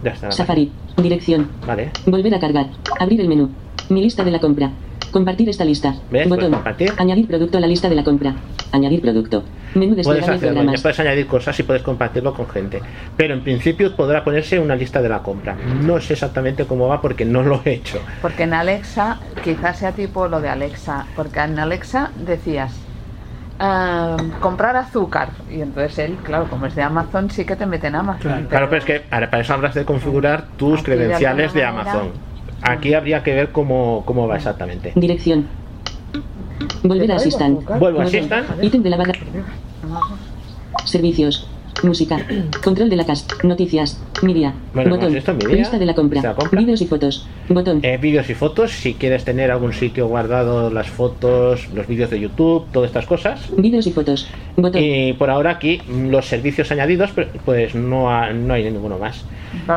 Ya está. la Safari. Dirección. Vale. Volver a cargar. Abrir el menú. Mi lista de la compra. Compartir esta lista. ¿Ves? Puedes Botón. compartir. Añadir producto a la lista de la compra. Añadir producto. Menú Puedes hacerlo, ya programas. puedes añadir cosas y puedes compartirlo con gente. Pero en principio podrá ponerse una lista de la compra. No sé exactamente cómo va porque no lo he hecho. Porque en Alexa, quizás sea tipo lo de Alexa, porque en Alexa decías ah, comprar azúcar y entonces él, claro, como es de Amazon, sí que te mete en Amazon. Claro, pero es que ahora para eso habrás de configurar tus de credenciales de, Amazon. Aquí habría que ver cómo, cómo va exactamente. Dirección. Volver a Assistant. Vuelvo a. Assistant. Ítem de la barra. Servicios. Música. Control de la cast. Noticias. Media. Bueno, Botón. hemos visto media, Lista de la compra. la compra. Vídeos y fotos. Botón. Eh, vídeos y fotos, si quieres tener algún sitio guardado las fotos, los vídeos de YouTube, todas estas cosas. Vídeos y fotos. Botón. Y por ahora aquí los servicios añadidos, pero, pues no, ha- no hay ninguno más.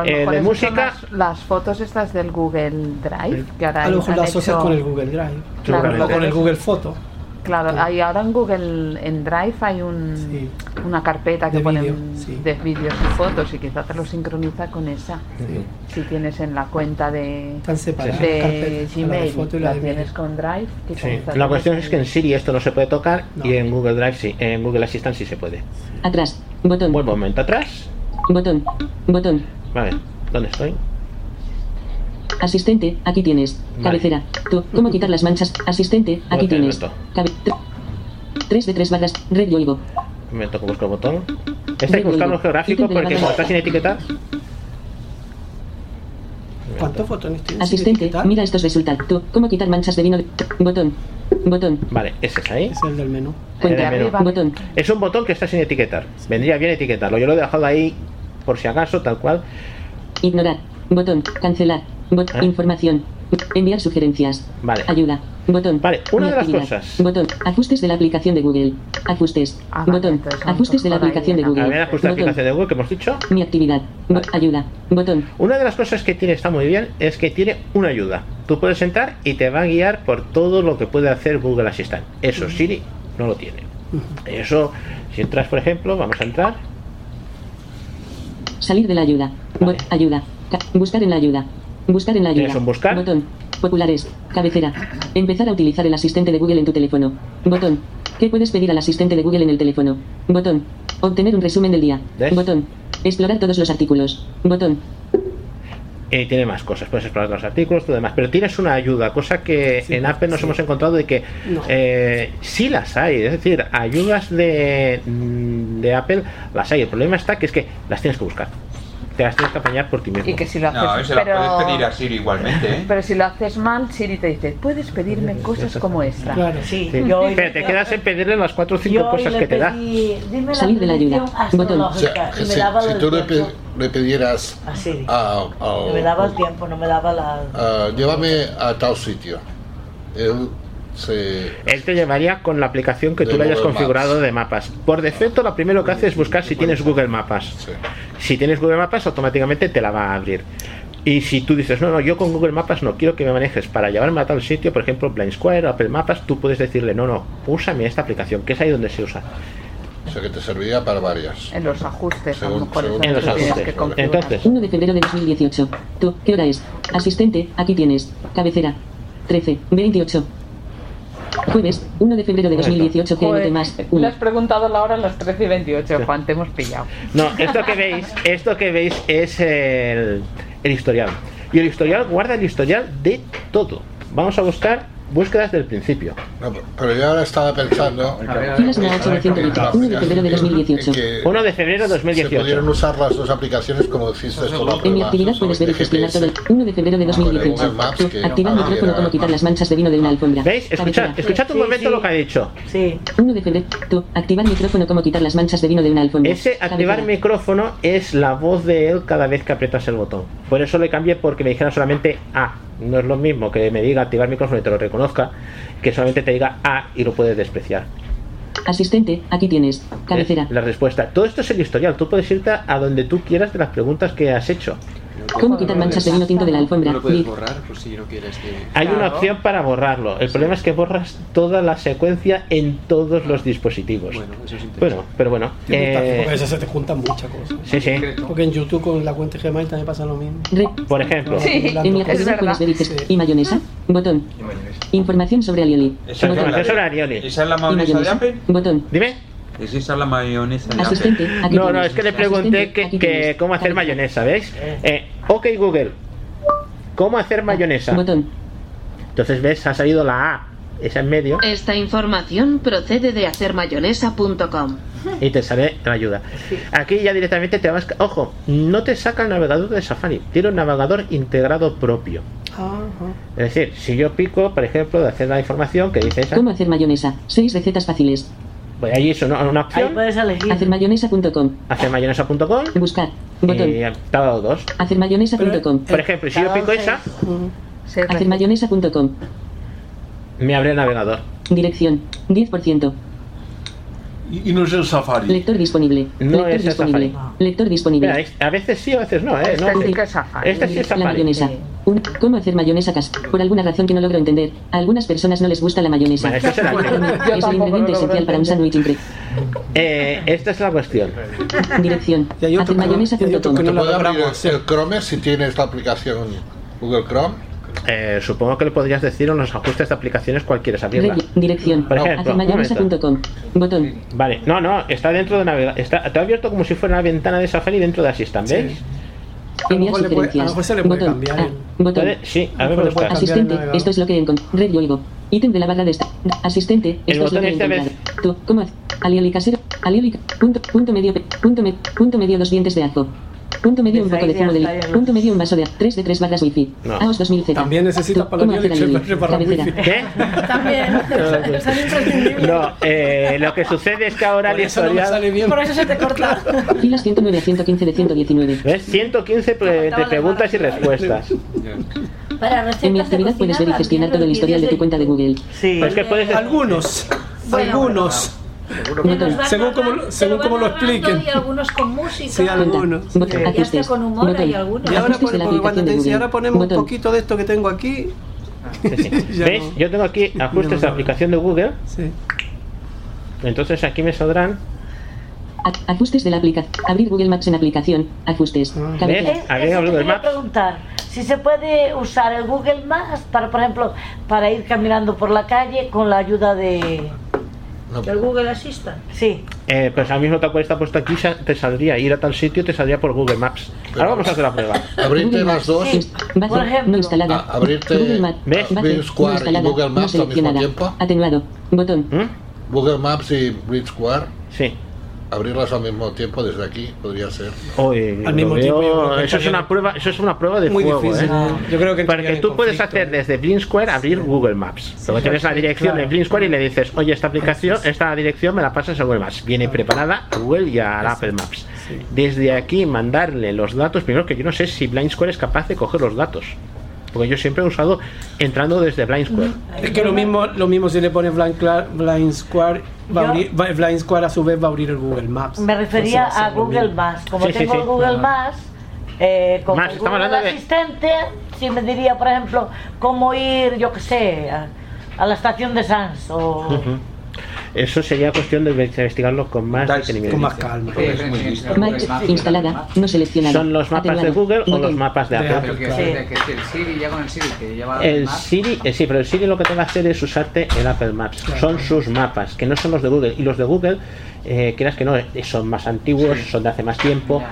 Eh, de música, las, las fotos estas del Google Drive, que ahora A lo mejor lo asocias hecho- con el Google Drive. Claro, o con el Google Foto. Claro, hay ahora en Google, en Drive hay un, una carpeta que De pone vídeo, un- sí. de vídeos y fotos y quizá te lo sincroniza con esa. Si tienes en la cuenta de, Están separadas de las carpetas, la de Gmail, la la de tienes con Drive. La cuestión es que en Siri esto no se puede tocar y en Google Drive sí, en Google Assistant sí se puede. Atrás. Botón. Vuelvo un momento atrás. Botón. Botón. Vale, ¿dónde estoy? Asistente, aquí tienes. Vale. Cabecera. Tú, ¿cómo quitar las manchas? Asistente, aquí tienes. Cabe 3 de 3 barras. Red Yoigo. Me toco buscar el botón. Este hay que buscarlo geográfico porque como está sin etiquetar. ¿Cuántos botones tienes? Asistente, mira estos resultados. Tú, ¿cómo quitar manchas de vino? de- Botón. Botón. Vale, ese es ahí. Es el del menú. Cuenta. El menú. Botón. Es un botón que está sin etiquetar. Vendría bien etiquetarlo. Yo lo he dejado ahí por si acaso, tal cual. Ignorar. Botón. Cancelar. Bot ¿Eh? Información. Enviar sugerencias. Vale. Ayuda. Botón. Vale, una de las cosas. Botón. Ajustes de la aplicación de Google. Ajustes. Botón. Ajustes de la aplicación de Google. A ver, ajusta la Botón. aplicación de Google que hemos dicho. Mi actividad. Ayuda. Botón. Una de las cosas que tiene, está muy bien, es que tiene una ayuda. Tú puedes entrar y te va a guiar por todo lo que puede hacer Google Assistant. Eso Siri no lo tiene. Eso, si entras, por ejemplo, vamos a entrar. Salir de la ayuda. Ayuda. Ca- buscar en la ayuda. Buscar en la ayuda. ¿Tienes un buscar? Botón. Populares. Cabecera. Empezar a utilizar el asistente de Google en tu teléfono. Botón. ¿Qué puedes pedir al asistente de Google en el teléfono? Botón. Obtener un resumen del día. ¿Ves? Botón. Explorar todos los artículos. Botón. Y tiene más cosas, puedes explorar los artículos, todo demás. Pero tienes una ayuda, cosa que en Apple nos hemos encontrado de que No. eh, sí las hay. Es decir, ayudas de, mm, de Apple las hay. El problema está que es que las tienes que buscar. Te las tienes que apañar por ti mismo. Y que si lo haces, No, eso la pero, puedes pedir a Siri igualmente, ¿eh? pero si lo haces mal, Siri te dice, puedes pedirme cosas como esta. Claro, sí. Sí. Yo hoy- Pero te quedas en pedirle las cuatro o cinco cosas que te da. dime Salir de la ayuda. predicción Botón. O sea, astrológica, y me si, daba si el tú le, pe- tiempo. le pidieras A Siri. a, a- Me daba el tiempo, no me daba la... a- llévame a tal sitio, él se... Él te llevaría con la aplicación que De tú le hayas Google configurado Maps. de mapas. Por defecto, lo primero que hace es buscar si tienes Google Mapas. Si tienes Google Mapas, automáticamente te la va a abrir. Y si tú dices, no, no, yo con Google Mapas no quiero que me manejes para llevarme a tal sitio, por ejemplo, Blind Square o Apple Mapas, tú puedes decirle, no, no, úsame esta aplicación, que es ahí donde se usa. O sea que te serviría para varias. En los ajustes, a lo mejor es según- En los ajustes. Entonces, 1 de febrero de 2018. Tú, ¿qué hora es? Asistente, aquí tienes. Cabecera. 13. 28. Jueves, 1 de febrero de 2018, que Joder, anote más. Le 1. has preguntado la hora a las 13 y 28, Juan, te hemos pillado. no, esto que veis, esto que veis es el, el historial. Y el historial guarda el historial de todo. Vamos a buscar búsquedas del principio. No, pero yo ahora estaba pensando... Filas Naach 920. 1 de febrero de 2018. 1 de febrero de Se 2018. pudieron usar las dos aplicaciones como hiciste la En mi actividad puedes ver y gestionar todo el 1 de febrero de 2018. Google Maps, Tú, que activar no micrófono como quitar las manchas de vino de una alfombra. ¿Veis? Escuchad, un momento lo que ha dicho. Sí. 1 de febrero. Activar micrófono como quitar las manchas de vino de una alfombra. Ese activar micrófono es la voz de él cada vez que aprietas el botón. Por eso le cambié porque me dijera solamente A. No es lo mismo que me diga activar micrófono y te lo reconozca, que solamente te diga A y lo puedes despreciar. Asistente, aquí tienes. Cabecera. La respuesta. Todo esto es el historial. Tú puedes irte a donde tú quieras de las preguntas que has hecho. ¿Cómo quitar manchas de vino tinto de la alfombra? ¿No lo puedes borrar por si no quieres que... Hay una opción para borrarlo. El problema es que borras toda la secuencia en todos los dispositivos. Bueno, eso es interesante. Bueno, pero bueno. Eh, porque a veces se te juntan muchas cosas. sí, sí. Porque en YouTube con la cuenta Gmail también pasa lo mismo. Re- Por ejemplo. Sí, En mi es actualidad puedes ver dices, ¿y mayonesa? Botón. Información sobre alioli. Información sobre Arioli. ¿Esa es la ¿Y mayonesa de mayonesa? Apple? Botón. Dime. ¿Es esa la mayonesa Asistente. No, no, es que le pregunté que, que cómo hacer mayonesa, ¿veis? Eh, ok Google, ¿cómo hacer mayonesa? Botón. Entonces ves, ha salido la A, esa en medio, Esta información procede de hacermayonesa.com. y te sale la ayuda. Aquí ya directamente te vas... Ojo, no te saca el navegador de Safari, tiene un navegador integrado propio. Es decir, si yo pico, por ejemplo, de hacer la información que dice esa, ¿Cómo hacer mayonesa? Seis recetas fáciles. Pues allí es una, una Ahí opción, puedes elegir. Hacermayonesa.com. hacer mayonesa.com Buscar. Botón. y te ha dado dos. Hacermayonesa.com. Por ejemplo, si yo pico esa, Hacermayonesa.com. me abre el navegador. Dirección. 10%. Y, y no es el Safari. Lector disponible. No Lector es el disponible. Safari. Lector disponible. Mira, a veces sí, a veces no, ¿eh? No, Este sí que es Safari. Este sí es La Safari. mayonesa. Un- ¿Cómo hacer mayonesa cas? Por alguna razón que no logro entender. A algunas personas no les gusta la mayonesa. Bueno, el es el ingrediente esencial para un sándwich impre. Eh, esta es la cuestión. Dirección. ¿Se Hacermayonesa.com. puede abrir el, el Chrome si tienes la aplicación Google Chrome? Eh, supongo que le podrías decir en los ajustes de aplicaciones. Re- Dirección. Por ejemplo, un momento. Hacermayonesa.com. Botón. Vale, no, no, está dentro de navegador. Está, te ha abierto como si fuera una ventana de Safari dentro de Assistant, ¿veis? Enviar mejor le puede- a lo mejor se le puede Botón. cambiar Ah, el- botón. Puede- sí, a ver, cambiar Asistente, esto es lo que encontré. Red Yoigo. Ítem de la barra de esta. Asistente, El esto es lo que he este encontrado. Tú, ¿cómo haces? Alioli casero. Alioli. Punto, punto medio. Punto, me- punto medio dos dientes de ajo. Punto medio un poco de zumo de está li- bien. Punto medio un vaso de 3 de 3 barras wifi. No. AOS 2000 Z. También necesitas Tú, para ¿Cómo la barra Cabecera. wifi. ¿Qué? También, son imprescindibles. No, eh, lo que sucede es que ahora el historial. sale bien. Por eso se te corta. Filas 109 a 115 de 119. ¿Ves? 115 pre- de preguntas y respuestas. Para En mi actividad puedes ver y gestionar todo el historial de tu cuenta de Google. Sí. Pues que puedes. Algunos. Bueno, algunos. Según como, lo- según como lo expliquen. Y algunos con música. Sí, algunos. Botón. Y hasta con humor Botón. hay algunos. Y ahora, Ajustes de pone- la porque cuando te dice, ahora ponemos un poquito de esto que tengo aquí. Sí, sí. Ya ¿Veis? no. Yo tengo aquí ajustes de aplicación de Google. Sí. Entonces aquí me saldrán. Ajustes de la aplicación. Abrir Google Maps en aplicación. Ajustes. Es- Agrega eso te Google Maps. preguntar si se puede usar el Google Maps para, por ejemplo, para ir caminando por la calle con la ayuda de... El Google Assistant. Sí. Eh, pues ahora mismo acuerdas, te ha puesto aquí, te saldría ir a tal sitio, te saldría por Google Maps. Ahora vamos a hacer la prueba. Abrirte Google las dos, Sí. Base, Por ejemplo. no instalada. a- abrirte Google Maps. ¿Ves? Base, Bing no Square y. Google no Maps al mismo tiempo. Atenuado. Botón. ¿Mm? Google Maps y Bridge Square, Sí. Abrirlas al mismo tiempo desde aquí podría ser. Oye, Al mismo tiempo, eso es una prueba, eso es una prueba de Muy fuego, difícil. ¿eh? Yo creo que Porque tú puedes hacer desde Blink Square abrir Google Maps. Luego tienes la dirección de Claro. Blink Square y le dices, oye, esta aplicación, esta dirección me la pasas a Google Maps. Viene preparada a Google y a Apple Maps. Desde aquí mandarle los datos, primero que yo no sé si Blind Square es capaz de coger los datos. Porque yo siempre he usado entrando desde Blind Square. Es que lo mismo, lo mismo si le pones Blind, Blind Square, va Yo- abrir- va- Blind Square a su vez va a abrir el Google Maps. Me refería Entonces a Google. Maps. Como Sí, tengo sí. el Google Maps, eh, con el Google hablando de- Asistente, si me diría, por ejemplo, cómo ir, yo qué sé, a, a la estación de Sans o... Eso sería cuestión de investigarlo con más Con detenimiento. más calma. Es muy listo. Maps instalada. No seleccionada. ¿Son los mapas de. Google o los mapas de Apple? El Siri ya con el Siri que lleva El Maps, Siri, eh, sí, pero el Siri lo que te va a hacer es usarte el Apple Maps. Son sus mapas, que no son los de Google. Y los de Google, eh, quieras que no, eh, son más antiguos, son de hace más tiempo,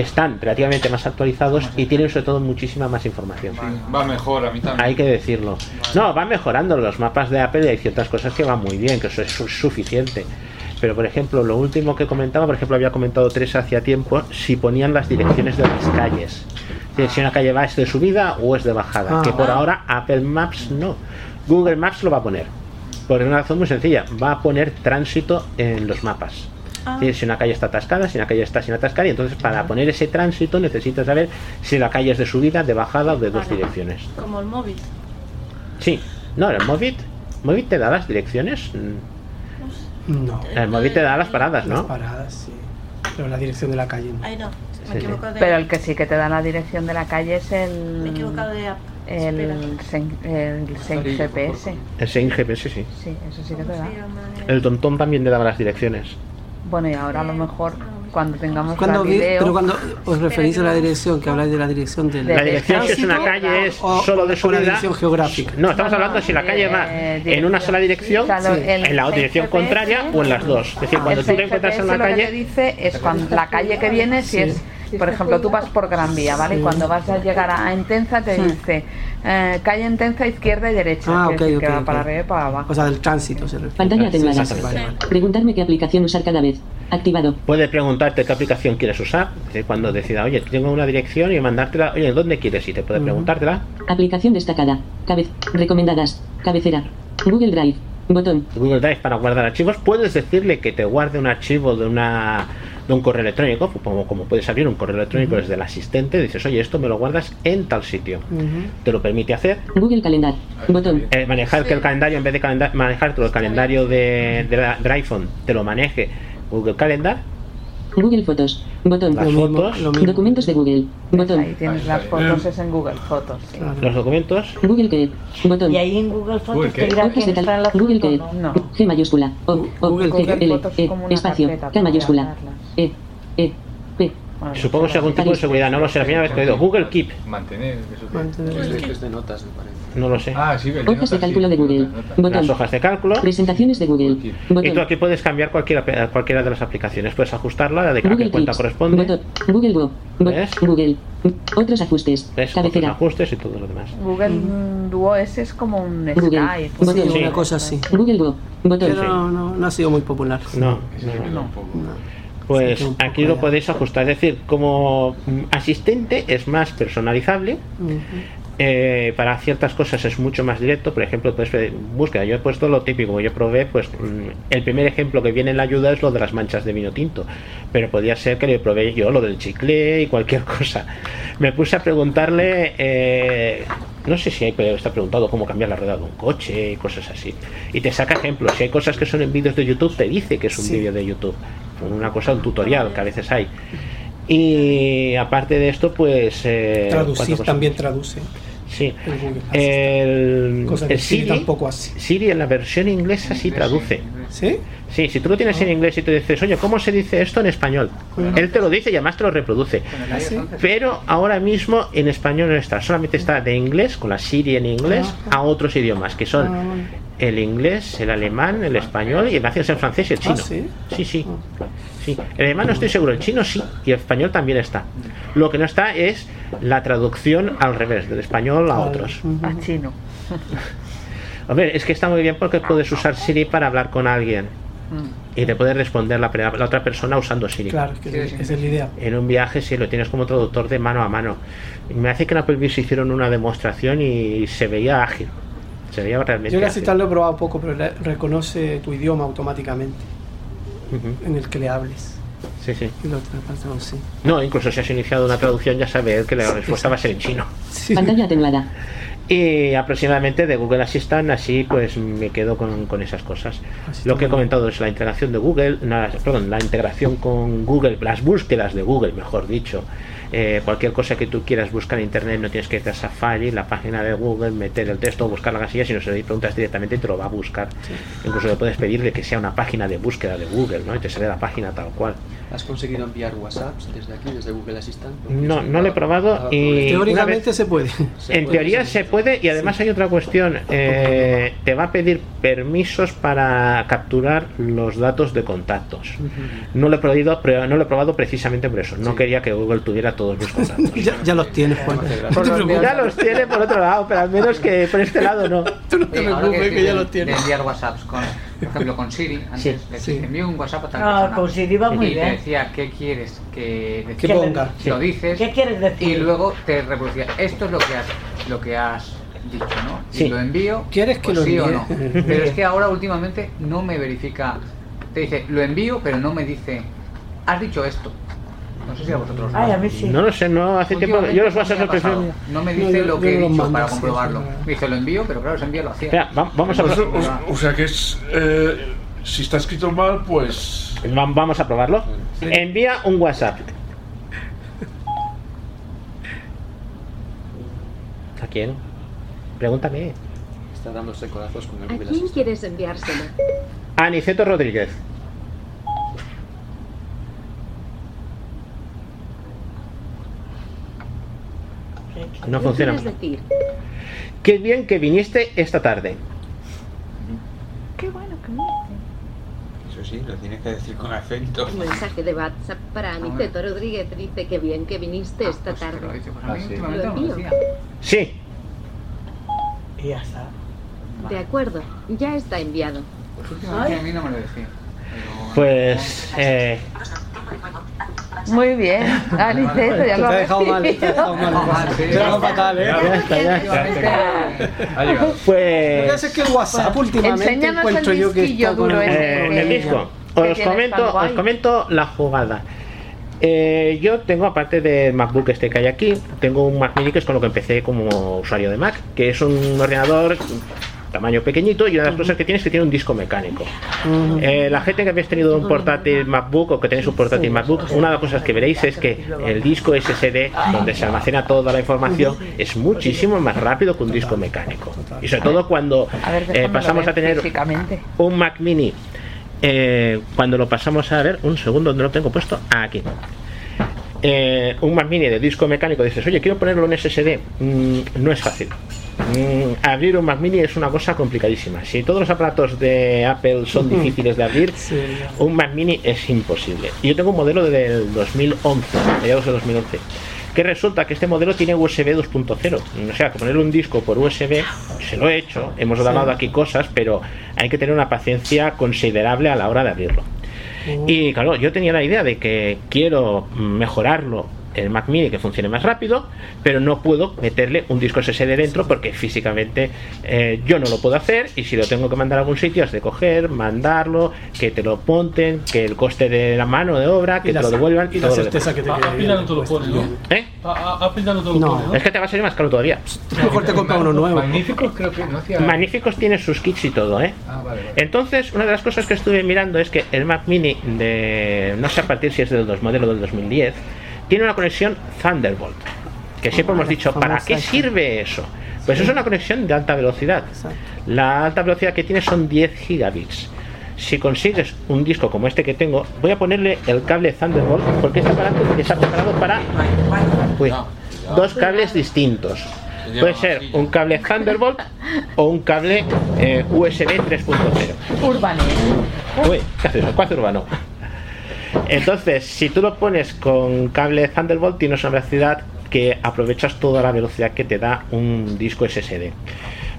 están relativamente más actualizados y tienen sobre todo muchísima más información. Va mejor a mí también. Hay que decirlo. No, van mejorando los mapas de Apple y hay ciertas cosas que van muy bien, que eso es su- suficiente. Pero, por ejemplo, lo último que comentaba, por ejemplo, había comentado tres hacía tiempo, si ponían las direcciones de las calles. Es decir, Si una calle va es de subida o es de bajada. Ah. Que por ahora Apple Maps no. Google Maps lo va a poner. Por una razón muy sencilla. Va a poner tránsito en los mapas. Es decir, si una calle está atascada, si una calle está sin atascar, y entonces para poner ese tránsito necesitas saber si la calle es de subida, de bajada o de dos Vale. direcciones. Como el móvil. Sí, no, el Movit, Movit te da las direcciones. Mm, No. El Movit te da las paradas, Las ¿no? paradas, sí. Pero la dirección de la calle no. Ay, no. Me he equivocado de Pero el que sí que te da la dirección de la calle es el. Me he equivocado de app. El, el Sen GPS. El Sein GPS sí. Sí, eso sí que te da. El Tontón también le daba las direcciones. Bueno, y ahora a lo mejor cuando tengamos Cuando la vi- video. pero cuando os referís a la dirección, que habláis de la dirección del La dirección si es una calle es o- solo de la subida. dirección geográfica. No, estamos hablando si la calle va en una sola dirección, Claro, en la otra dirección contraria o en las dos. Es decir, cuando el tú te encuentras en GPS una lo que te calle, dice es cuando la calle que viene, si Sí. es, por ejemplo, tú vas por Gran Vía, ¿vale? Y Sí. cuando vas a llegar a Entenza te Sí. dice eh, calle Entenza, izquierda y derecha. Ah, ok, decir ok. que va para arriba y para abajo. O sea, del tránsito se refiere. Pantalla Sí, atenuada. vale, vale. Preguntarme qué aplicación usar cada vez. Activado. puede preguntarte qué aplicación quieres usar. Cuando decida, oye, tengo una dirección y mandártela, oye, ¿dónde quieres? Y te puede preguntártela. Aplicación destacada. Cabez. Recomendadas. Cabecera. Google Drive. Botón. Google Drive para guardar archivos, puedes decirle que te guarde un archivo de una de un correo electrónico, como, como puedes abrir un correo electrónico desde el asistente, dices, oye, esto me lo guardas en tal sitio. Te lo permite hacer. Google Calendar. Botón. Eh, manejar que el calendario, en vez de calenda- manejar todo el calendario de, de la- iPhone, te lo maneje Google Calendar. Google Fotos. Botón. Las fotos, Documentos de Google. Botón. Ahí tienes las fotos, es en Google Fotos. sí. los documentos. Google Keep. Botón. Y ahí en Google Fotos Google te dirá quién está en la cal Google Keep. No. G mayúscula. O. O. Google G, Keep. L. E. Espacio. K mayúscula. Guardarlas. E. E. P. Supongo que es algún tipo de seguridad, no lo sé, la primera vez que he oído. Google Keep, Mantener, eso Es de, es de notas, me parece. no lo sé. Ah, sí, de Hojas de cálculo sí. de Google. Las Botón. hojas de cálculo. Presentaciones de Google. Y tú aquí puedes cambiar cualquiera, cualquiera de las aplicaciones. Puedes ajustarla de a Google qué cuenta corresponde. Botón. Google Go. Google. Otros ajustes. ¿Ves? Otros Cabecera. ajustes y todo lo demás. Google mm, Duo S es como un Google. Skype. Botón. Sí, una cosa así. Google Go. Botón. Pero no, no, no ha sido muy popular. No, no, no. Pues aquí lo podéis ajustar. Es decir, como asistente es más personalizable. Eh, para ciertas cosas es mucho más directo. Por ejemplo, pues eh, búsqueda. Yo he puesto lo típico. Yo probé, pues mm, el primer ejemplo que viene en la ayuda es lo de las manchas de vino tinto. Pero podía ser que le probé yo lo del chicle y cualquier cosa. Me puse a preguntarle. eh, no sé si hay, está preguntado cómo cambiar la rueda de un coche y cosas así. Y te saca ejemplos. Si hay cosas que son en vídeos de YouTube, te dice que es un Sí. vídeo de YouTube. Una cosa, un tutorial que a veces hay. Y aparte de esto, pues. eh, ¿cuántas Traducir también traduce. Sí. el Google El, Cosa que el Siri Siri, tampoco hace. Siri en la versión inglesa sí traduce. ¿Sí? Sí, si tú lo tienes en inglés y te dices, oye, ¿cómo se dice esto en español? Él te lo dice y además te lo reproduce. Pero ahora mismo en español no está, solamente está de inglés, con la Siri en inglés, a otros idiomas, que son el inglés, el alemán, el español y gracias en francés y el chino. Ah, ¿sí? Sí, sí. Sí. El alemán no estoy seguro, el chino sí, y el español también está. Lo que no está es la traducción al revés, del español a otros. A chino. A ver, es que está muy bien porque puedes usar Siri para hablar con alguien y te puede responder la, la otra persona usando Siri. Claro, es que es la idea. En un viaje sí lo tienes como traductor de mano a mano. Me hace que en Apple News hicieron una demostración y se veía ágil. Se veía realmente Yo la ágil. citar lo he probado poco, pero le- reconoce tu idioma automáticamente en el que le hables. Sí, sí. Y lo tra- sí. No, incluso si has iniciado una traducción ya sabe él que la respuesta va a ser en chino. Pantalla atenuada. Y aproximadamente de Google Assistant, así pues me quedo con, con esas cosas. Lo que he comentado es la integración de Google, na- perdón, la integración con Google, las búsquedas de Google, mejor dicho. Eh, cualquier cosa que tú quieras buscar en internet, no tienes que irte a Safari, la página de Google, meter el texto, buscar la casilla, sino se le preguntas directamente y te lo va a buscar. Incluso le puedes pedirle que sea una página de búsqueda de Google, ¿no? Y te sale la página tal cual. ¿Has conseguido enviar WhatsApps desde aquí, desde Google Assistant? No, no lo he probado y Teóricamente una se puede. En teoría se puede y además hay otra cuestión. eh, te va a pedir permisos para capturar los datos de contactos. No lo he probado, pero no lo he probado precisamente por eso. No quería que Google tuviera todos ya, ya los tienes, Juan. No te preocupes. ya los tiene por otro lado, pero al menos que por este lado no. Eh, ahora preocupes, decís que ya los tienes. De enviar WhatsApps con, por ejemplo, con Siri. Antes Sí. le Sí. envío un WhatsApp a tal Ah, persona. con Siri va muy y bien. te decía qué quieres que ponga. Lo dices. ¿Qué quieres decir? Y luego te reproducía. Esto es lo que has, lo que has dicho, ¿no? Y lo envío. ¿Quieres que pues lo sí o envíe? no? Pero es que ahora últimamente no me verifica. Te dice, lo envío, pero no me dice, has dicho esto. No sé si a vosotros. Ay, a. No lo sé, no, hace tiempo. Yo los WhatsApp prefiero. No me dice lo que he dicho mando, para comprobarlo. Me dice lo envío, pero claro, se envía lo hacía. Espera, vamos a ver. Pues, o, sea que es. Eh, si está escrito mal, pues. Vamos a probarlo. Envía un WhatsApp. ¿A quién? Pregúntame. Está dándose corazos con el ¿A quién quieres enviárselo? A Niceto Rodríguez. No ¿Qué funciona. quieres decir? Qué bien que viniste esta tarde. Qué bueno que Eso sí, lo tienes que decir con acento. Un mensaje de WhatsApp para Aniceto Rodríguez dice que bien que viniste esta tarde. A mí últimamente Lo no lo envío. decía. Sí. Y ya está. De acuerdo, ya está enviado. Pues últimamente a mí no me lo decía. Pues. Eh, Muy bien, Aniceto, ya Te lo has dejado mal, te ha dejado mal. Te ha dejado fatal, ¿eh? ya está, ya está. Llegado. Lo que Pues. es que el WhatsApp últimamente Enséñanos encuentro el yo que está duro el. Eh, problema. el disco. ¿Qué Os comento, os comento la jugada. Eh, yo tengo, aparte del MacBook este que hay aquí, tengo un Mac Mini que es con lo que empecé como usuario de Mac, que es un ordenador tamaño pequeñito y una de las cosas que tiene es que tiene un disco mecánico. Eh, la gente que habéis tenido un portátil MacBook o que tenéis un portátil MacBook, una de las cosas que veréis es que el disco SSD, donde se almacena toda la información, es muchísimo más rápido que un disco mecánico. Y sobre todo cuando eh, pasamos a tener un Mac Mini, eh, cuando lo pasamos a ver, un segundo, donde lo tengo puesto? Aquí. Eh, un Mac Mini de disco mecánico, dices, oye, quiero ponerlo en SSD. Mm, no es fácil. Mm, abrir un Mac Mini es una cosa complicadísima. Si todos los aparatos de Apple son difíciles de abrir, un Mac Mini es imposible. Y yo tengo un modelo del 2011, mediados de 2011, que resulta que este modelo tiene USB 2.0. O sea, que ponerle un disco por USB, se lo he hecho, hemos Sí. hablado aquí cosas, pero hay que tener una paciencia considerable a la hora de abrirlo. Y claro, yo tenía la idea de que quiero mejorarlo el Mac Mini que funcione más rápido, pero no puedo meterle un disco SSD dentro porque físicamente eh, yo no lo puedo hacer y si lo tengo que mandar a algún sitio es de coger, mandarlo, que te lo ponten, que el coste de la mano de obra, que Y la- te lo devuelvan y la todo certeza que te A- no te lo pone, ¿no? ¿Eh? A- a- Apple ya no te lo No. pone, ¿no? Es que te va a salir más caro todavía. Mejor te compra uno nuevo. Magníficos creo que no hacía. Magníficos tiene sus kits y todo, ¿eh? Ah, vale, vale. Entonces, una de las cosas que estuve mirando es que el Mac Mini de no sé a partir si es del dos- modelo del 2010 tiene una conexión Thunderbolt. Que siempre hemos dicho, ¿para qué sirve eso? Pues es una conexión de alta velocidad. La alta velocidad que tiene son 10 gigabits. Si consigues un disco como este que tengo, voy a ponerle el cable Thunderbolt porque este aparato está preparado para uy, dos cables distintos. Puede ser un cable Thunderbolt o un cable eh, USB 3.0. Urbanero. Uy, ¿qué haces? Espacio urbano. Entonces, si tú lo pones con cable Thunderbolt, tienes una velocidad que aprovechas toda la velocidad que te da un disco SSD.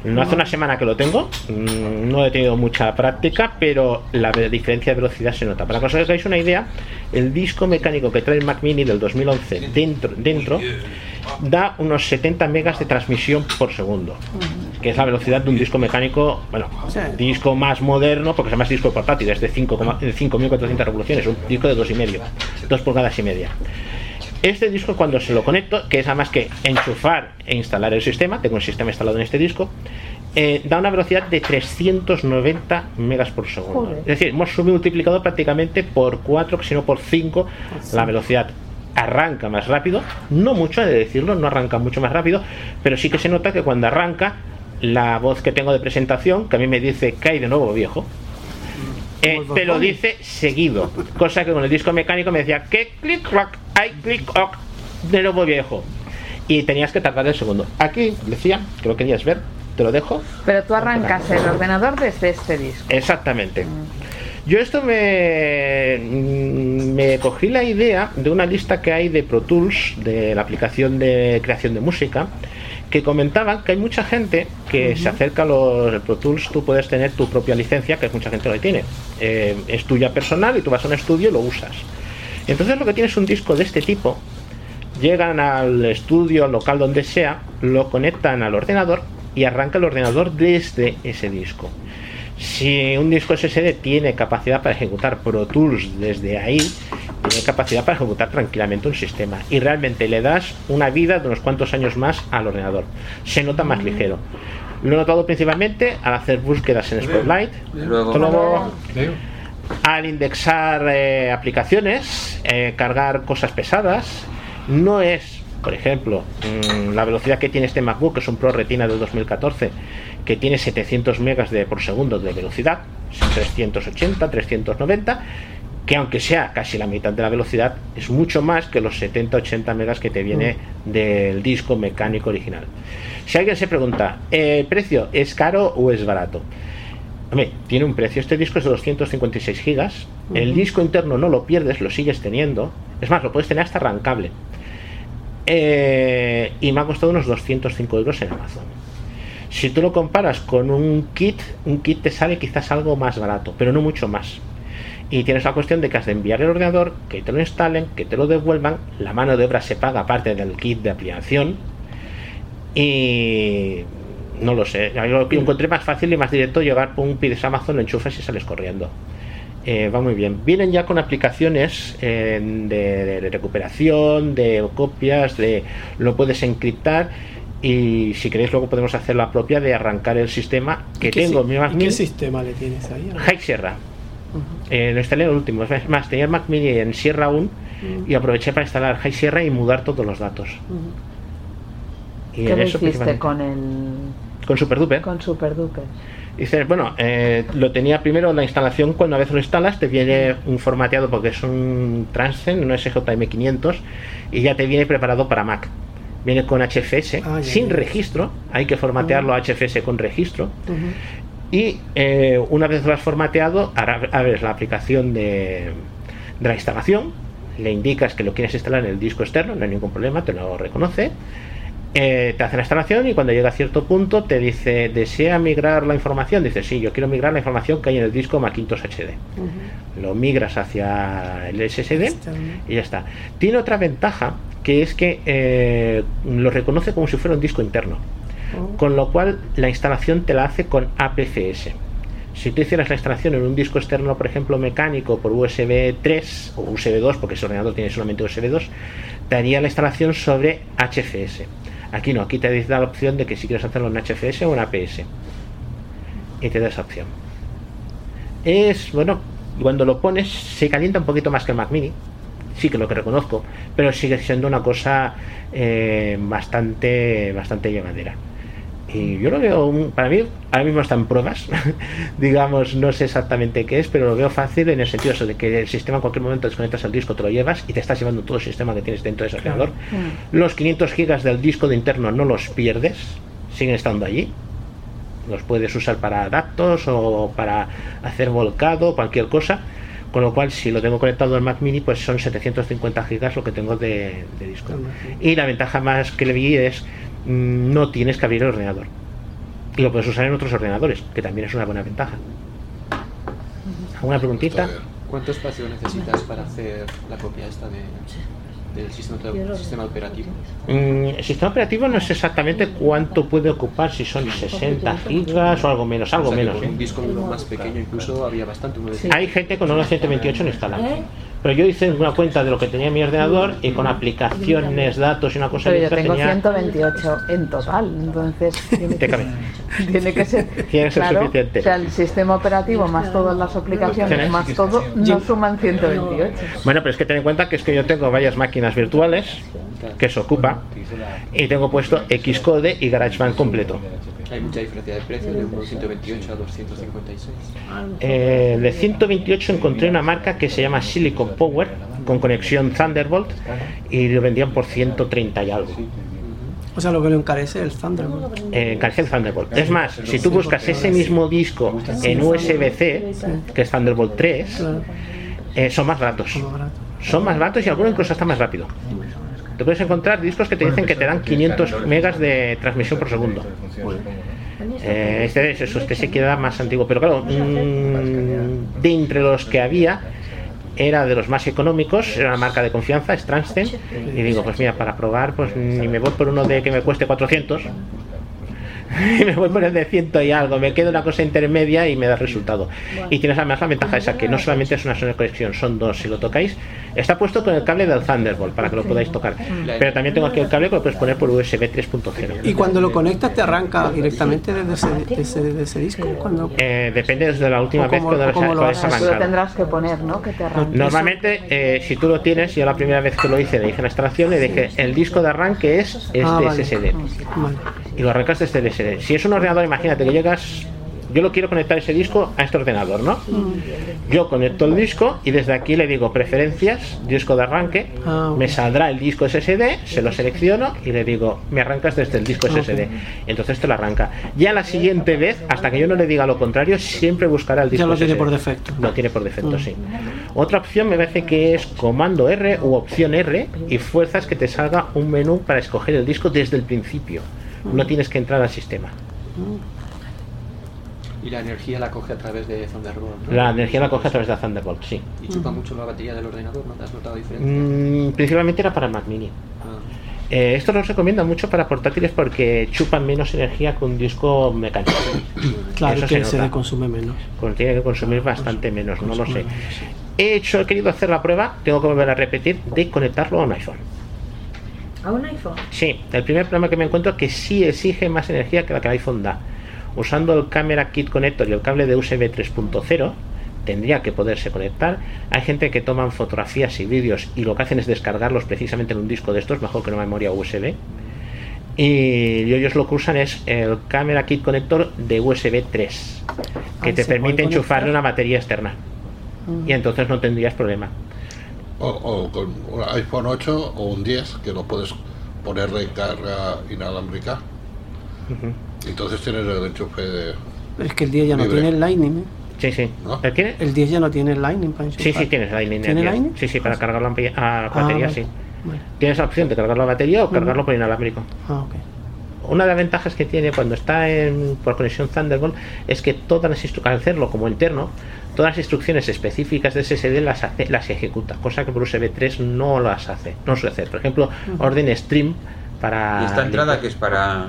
No hace una semana que lo tengo, mm, no he tenido mucha práctica, pero la diferencia de velocidad se nota. Para que os hagáis una idea, el disco mecánico que trae el Mac Mini del 2011 dentro, dentro da unos 70 megas de transmisión por segundo, que es la velocidad de un disco mecánico, bueno, disco más moderno, porque se llama disco portátil, es de 5,- de 5.400 revoluciones, un disco de 2,5, 2 pulgadas y media. Este disco cuando se lo conecto, que es nada más que enchufar e instalar el sistema, tengo un sistema instalado en este disco, eh, da una velocidad de 390 megas por segundo. Joder. Es decir, hemos submultiplicado prácticamente por 4, si no por 5 la velocidad. Arranca más rápido, no mucho he de decirlo, no arranca mucho más rápido, pero sí que se nota que cuando arranca, la voz que tengo de presentación, que a mí me dice que hay de nuevo viejo, eh, te lo dice seguido. Cosa que con el disco mecánico me decía que clic clac, hay clic clac, de nuevo viejo. Y tenías que tardar el segundo. Aquí decía que lo querías ver, te lo dejo. Pero tú arrancas el ordenador desde este disco. Exactamente. Yo esto me, mm, me cogí la idea de una lista que hay de Pro Tools, de la aplicación de creación de música, que comentaban que hay mucha gente que se acerca a los Pro Tools, tú puedes tener tu propia licencia, que mucha gente lo tiene. Eh, es tuya personal y tú vas a un estudio y lo usas. Entonces lo que tienes es un disco de este tipo, llegan al estudio, al local donde sea, lo conectan al ordenador y arranca el ordenador desde ese disco. Si un disco SSD tiene capacidad para ejecutar Pro Tools desde ahí, tiene capacidad para ejecutar tranquilamente un sistema y realmente le das una vida de unos cuantos años más al ordenador. Se nota más ligero. Lo he notado principalmente al hacer búsquedas en Spotlight, Luego. Al indexar eh, aplicaciones, eh, cargar cosas pesadas. No es por ejemplo, mm, la velocidad que tiene este MacBook, que es un Pro Retina de 2014, que tiene 700 megas de, por segundo de velocidad, 380, 390, que aunque sea casi la mitad de la velocidad, es mucho más que los 70-80 megas que te viene del disco mecánico original. Si alguien se pregunta, ¿el precio es caro o es barato? Hombre, tiene un precio. Este disco es de 256 gigas. El disco interno no lo pierdes, lo sigues teniendo. Es más, lo puedes tener hasta arrancable. Eh, y me ha costado unos 205 euros en Amazon. Si tú lo comparas con un kit, un kit te sale quizás algo más barato, pero no mucho más. Y tienes la cuestión de que has de enviar el ordenador, que te lo instalen, que te lo devuelvan. La mano de obra se paga aparte del kit de ampliación. Y no lo sé. Yo encontré más fácil y más directo llegar por un pides Amazon, lo enchufas y sales corriendo. Eh, va muy bien. Vienen ya con aplicaciones eh, de, de recuperación, de copias, de lo puedes encriptar y si queréis luego podemos hacer la propia de arrancar el sistema que ¿Qué tengo. si- mi Mac ¿y Mini. ¿Qué sistema le tienes ahí? High Sierra. Eh, lo instalé el último. Es más, tenía el Mac Mini en Sierra 1 Mm. y aproveché para instalar High Sierra y mudar todos los datos. Y ¿Qué en eso hiciste con el Con SuperDuper. con SuperDuper? Dices, bueno, eh, lo tenía primero la instalación, cuando a veces lo instalas te viene un formateado porque es un Transcend, un SJM500 y ya te viene preparado para Mac. Viene con HFS, Ah, sin ya. registro, hay que formatearlo a HFS con registro. Y eh, una vez lo has formateado, abres la aplicación de, de la instalación, le indicas que lo quieres instalar en el disco externo, no hay ningún problema, te lo reconoce. Eh, te hace la instalación y cuando llega a cierto punto te dice, ¿desea migrar la información? Dice, sí, yo quiero migrar la información que hay en el disco Macintosh HD. Lo migras hacia el SSD y ya está. Tiene otra ventaja que es que eh, lo reconoce como si fuera un disco interno con lo cual la instalación te la hace con APFS. Si tú hicieras la instalación en un disco externo, por ejemplo, mecánico por USB 3 o USB 2, porque ese ordenador tiene solamente USB 2, te haría la instalación sobre HFS. Aquí no, aquí te da la opción de que si quieres hacerlo en HFS o en APS. Y te da esa opción. Es, bueno, cuando lo pones se calienta un poquito más que el Mac Mini. Sí que lo que reconozco, pero sigue siendo una cosa eh, bastante, bastante llevadera. Y yo lo veo, un- para mí, ahora mismo está en pruebas, digamos, no sé exactamente qué es, pero lo veo fácil en el sentido eso de que el sistema en cualquier momento desconectas el disco, te lo llevas y te estás llevando todo el sistema que tienes dentro de ese ordenador. Los 500 gigas del disco de interno no los pierdes, siguen estando allí. Los puedes usar para datos o para hacer volcado, cualquier cosa. Con lo cual, si lo tengo conectado al Mac Mini, pues son 750 gigas lo que tengo de, de disco. Y la ventaja más que le vi es mm, no tienes que abrir el ordenador. Y lo puedes usar en otros ordenadores, que también es una buena ventaja. ¿Alguna preguntita? ¿Cuánto espacio necesitas para hacer la copia esta de, del sistema, sistema operativo? Mm, el sistema operativo no sé exactamente cuánto puede ocupar, si son 60 gigas o algo menos, algo O sea, menos. con ¿eh? un disco más pequeño incluso había bastante. uno de Hay gente con una 128 no instala. Pero yo hice una cuenta de lo que tenía en mi ordenador y con aplicaciones, datos y una cosa Pero de yo tengo tenía... 128 en total, entonces tiene que, cabe. tiene que ser, Tiene que ser claro, suficiente. O sea, el sistema operativo más todas las aplicaciones ¿Tienes? más todo no suman 128. Bueno, pero es que ten en cuenta que es que yo tengo varias máquinas virtuales que se ocupa y tengo puesto Xcode y GarageBand completo. Hay mucha diferencia de precio de un 128 a 256. Eh, de 128 encontré una marca que se llama Silicon Power con conexión Thunderbolt y lo vendían por 130 y algo. O sea, lo que lo encarece el Thunderbolt. Eh, encarece el Thunderbolt. Es más, si tú buscas ese mismo disco en USB-C, que es Thunderbolt 3, eh, son más baratos. Son más baratos y algunos incluso hasta más rápido. Te puedes encontrar discos que te dicen que te dan 500 megas de transmisión por segundo. Eh, este, es eso, este se queda más antiguo, pero claro, mm, de entre los que había, era de los más económicos, era una marca de confianza, es Transcend, y digo, pues mira, para probar, pues ni me voy por uno de que me cueste 400, y me voy por el de ciento y algo, me quedo una cosa intermedia y me da resultado. Y tienes además la ventaja esa que no solamente es una sola conexión, son dos si lo tocáis. Está puesto con el cable del Thunderbolt para que lo podáis tocar. Pero también tengo aquí el cable que lo puedes poner por USB 3.0. Y cuando lo conectas te arranca directamente desde ese, desde, desde ese disco. Cuando... Eh, depende desde la última vez cuando lo lo has. Tú lo arrancado. tendrás que poner, ¿no? Que te arranque. Normalmente, eh, si tú lo tienes, yo la primera vez que lo hice, le dije la instalación, le dije, el disco de arranque es este Ah, vale. SSD. Vale. Y lo arrancas desde el SSD. Si es un ordenador, imagínate que llegas, yo lo quiero conectar ese disco a este ordenador, ¿no? Yo conecto el disco y desde aquí le digo preferencias, disco de arranque, Ah, me saldrá el disco SSD, se lo selecciono y le digo, me arrancas desde el disco Ok. SSD. Entonces te lo arranca. Ya la siguiente vez, hasta que yo no le diga lo contrario, siempre buscará el disco Ya lo tiene SSD. por defecto. Lo tiene por defecto, Mm. sí. Otra opción me parece que es comando R u opción R y fuerzas que te salga un menú para escoger el disco desde el principio. No tienes que entrar al sistema. Y la energía la coge a través de Thunderbolt. ¿no? La energía la coge a través de Thunderbolt, sí. Y chupa mucho la batería del ordenador, ¿no te has notado diferencia? Mm, principalmente era para Mac Mini. Eh, esto lo recomienda mucho para portátiles porque chupan menos energía que un disco mecánico. Claro Eso que se el CD nota. consume menos. Pues tiene que consumir bastante menos, no lo sé. He hecho, he querido hacer la prueba, tengo que volver a repetir, de conectarlo a un iPhone. ¿A un iPhone? Sí, el primer problema que me encuentro es que sí exige más energía que la que el iPhone da. Usando el Camera Kit Connector y el cable de USB 3.0 tendría que poderse conectar. Hay gente que toman fotografías y vídeos y lo que hacen es descargarlos precisamente en un disco de estos, mejor que una memoria USB. Y ellos lo que usan es el Camera Kit Connector de USB 3, que te ¿se permite enchufarle una batería externa. Mm. Y entonces no tendrías problema. O, o con un iPhone 8 o un 10 que lo puedes poner de carga inalámbrica. Entonces tienes el enchufe de. Es que el 10 ya no Libre. tiene el Lightning. ¿eh? Sí, sí. ¿El tiene? El 10 ya no tiene el Lightning para Sí, enchufar. sí, tienes Lightning. ¿Tiene el. Lightning? Sí, sí, para cargar la ampi- a Ah, batería, vale. sí. Vale. Tienes la opción de cargar la batería o cargarlo por inalámbrico. Ah, ok. Una de las ventajas que tiene cuando está en, por conexión Thunderbolt es que todas las instrucciones, al hacerlo como interno, todas las instrucciones específicas de SSD las, hace, las ejecuta, cosa que por USB 3 no las hace, no suele hacer. Por ejemplo, orden stream para. ¿Y esta entrada que es para.?